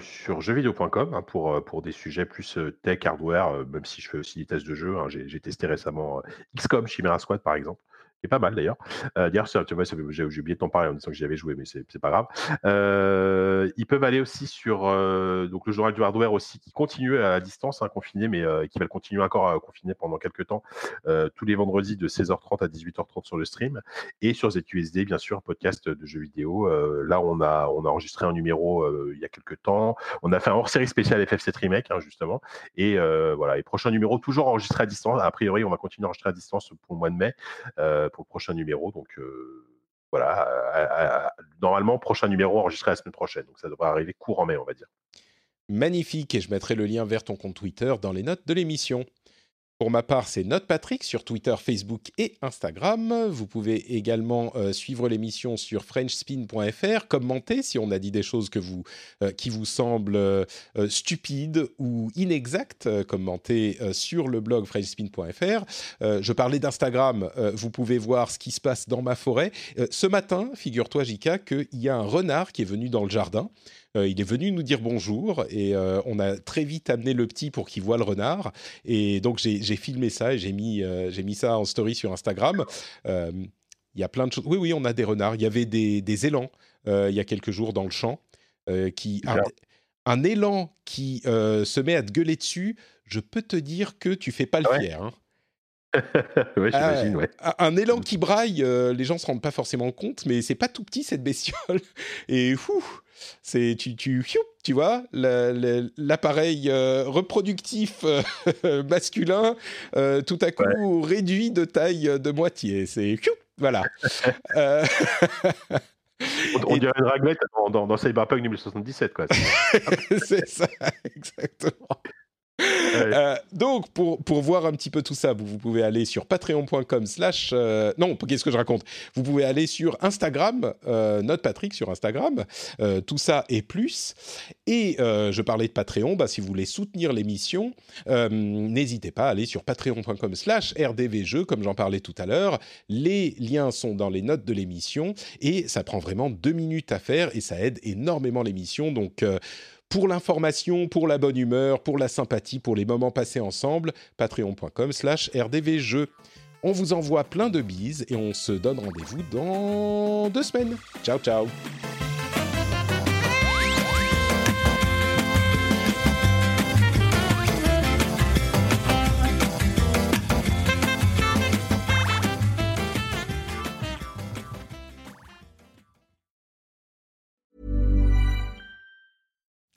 Speaker 2: sur jeuxvideo.com hein, pour, pour des sujets plus tech, hardware, même si je fais aussi des tests de jeux. Hein. J'ai testé récemment XCOM, Chimera Squad par exemple est pas mal d'ailleurs. Euh, d'ailleurs, tu vois, j'ai oublié de t'en parler en disant que j'y avais joué, mais c'est pas grave. Euh, ils peuvent aller aussi sur euh, donc le journal du hardware aussi qui continue à distance, hein, confiné, mais qui va continuer encore à confiner pendant quelques temps, tous les vendredis de 16h30 à 18h30 sur le stream et sur ZQSD, bien sûr, podcast de jeux vidéo. là, on a on a enregistré un numéro il y a quelques temps. On a fait un hors-série spécial FF7 remake hein, justement, et voilà. Et prochain numéro toujours enregistré à distance. A priori, on va continuer à enregistrer à distance pour le mois de mai pour le prochain numéro. Donc voilà, normalement, prochain numéro enregistré la semaine prochaine. Donc ça devrait arriver court en mai, on va dire.
Speaker 1: Magnifique, et je mettrai le lien vers ton compte Twitter dans les notes de l'émission. Pour ma part, c'est Note Patrick sur Twitter, Facebook et Instagram. Vous pouvez également euh, suivre l'émission sur frenchspin.fr, commenter si on a dit des choses euh, qui vous semblent euh, stupides ou inexactes, commenter sur le blog frenchspin.fr. je parlais d'Instagram, vous pouvez voir ce qui se passe dans ma forêt. ce matin, figure-toi, Jika, qu'il y a un renard qui est venu dans le jardin. Euh, il est venu nous dire bonjour et euh, on a très vite amené le petit pour qu'il voit le renard. Et donc j'ai filmé ça et j'ai mis, euh, j'ai mis ça en story sur Instagram. Il y a plein de choses. Oui, oui, on a des renards. Il y avait des, des élans il y a quelques jours dans le champ. qui, un, élan qui se met à te gueuler dessus, je peux te dire que tu fais pas le fier. Hein.
Speaker 2: ouais, j'imagine, ouais.
Speaker 1: Un élan qui braille, les gens se rendent pas forcément compte, mais c'est pas tout petit cette bestiole. Et fou, c'est tu, tu, tu vois l'appareil euh, reproductif euh, masculin euh, tout à coup réduit de taille de moitié. C'est voilà.
Speaker 2: on, dirait une raglette dans, dans, Cyberpunk 2077 quoi.
Speaker 1: c'est ça, exactement. Euh, donc, pour, pour voir un petit peu tout ça, vous, vous pouvez aller sur patreon.com slash... Euh, non, qu'est-ce que je raconte? Vous pouvez aller sur Instagram, euh, Note Patrick sur Instagram, euh, tout ça et plus. Et je parlais de Patreon, bah, si vous voulez soutenir l'émission, n'hésitez pas à aller sur patreon.com slash rdvjeux, comme j'en parlais tout à l'heure. Les liens sont dans les notes de l'émission et ça prend vraiment deux minutes à faire et ça aide énormément l'émission. Donc pour l'information, pour la bonne humeur, pour la sympathie, pour les moments passés ensemble, patreon.com slash rdvjeux. On vous envoie plein de bises et on se donne rendez-vous dans deux semaines. Ciao ciao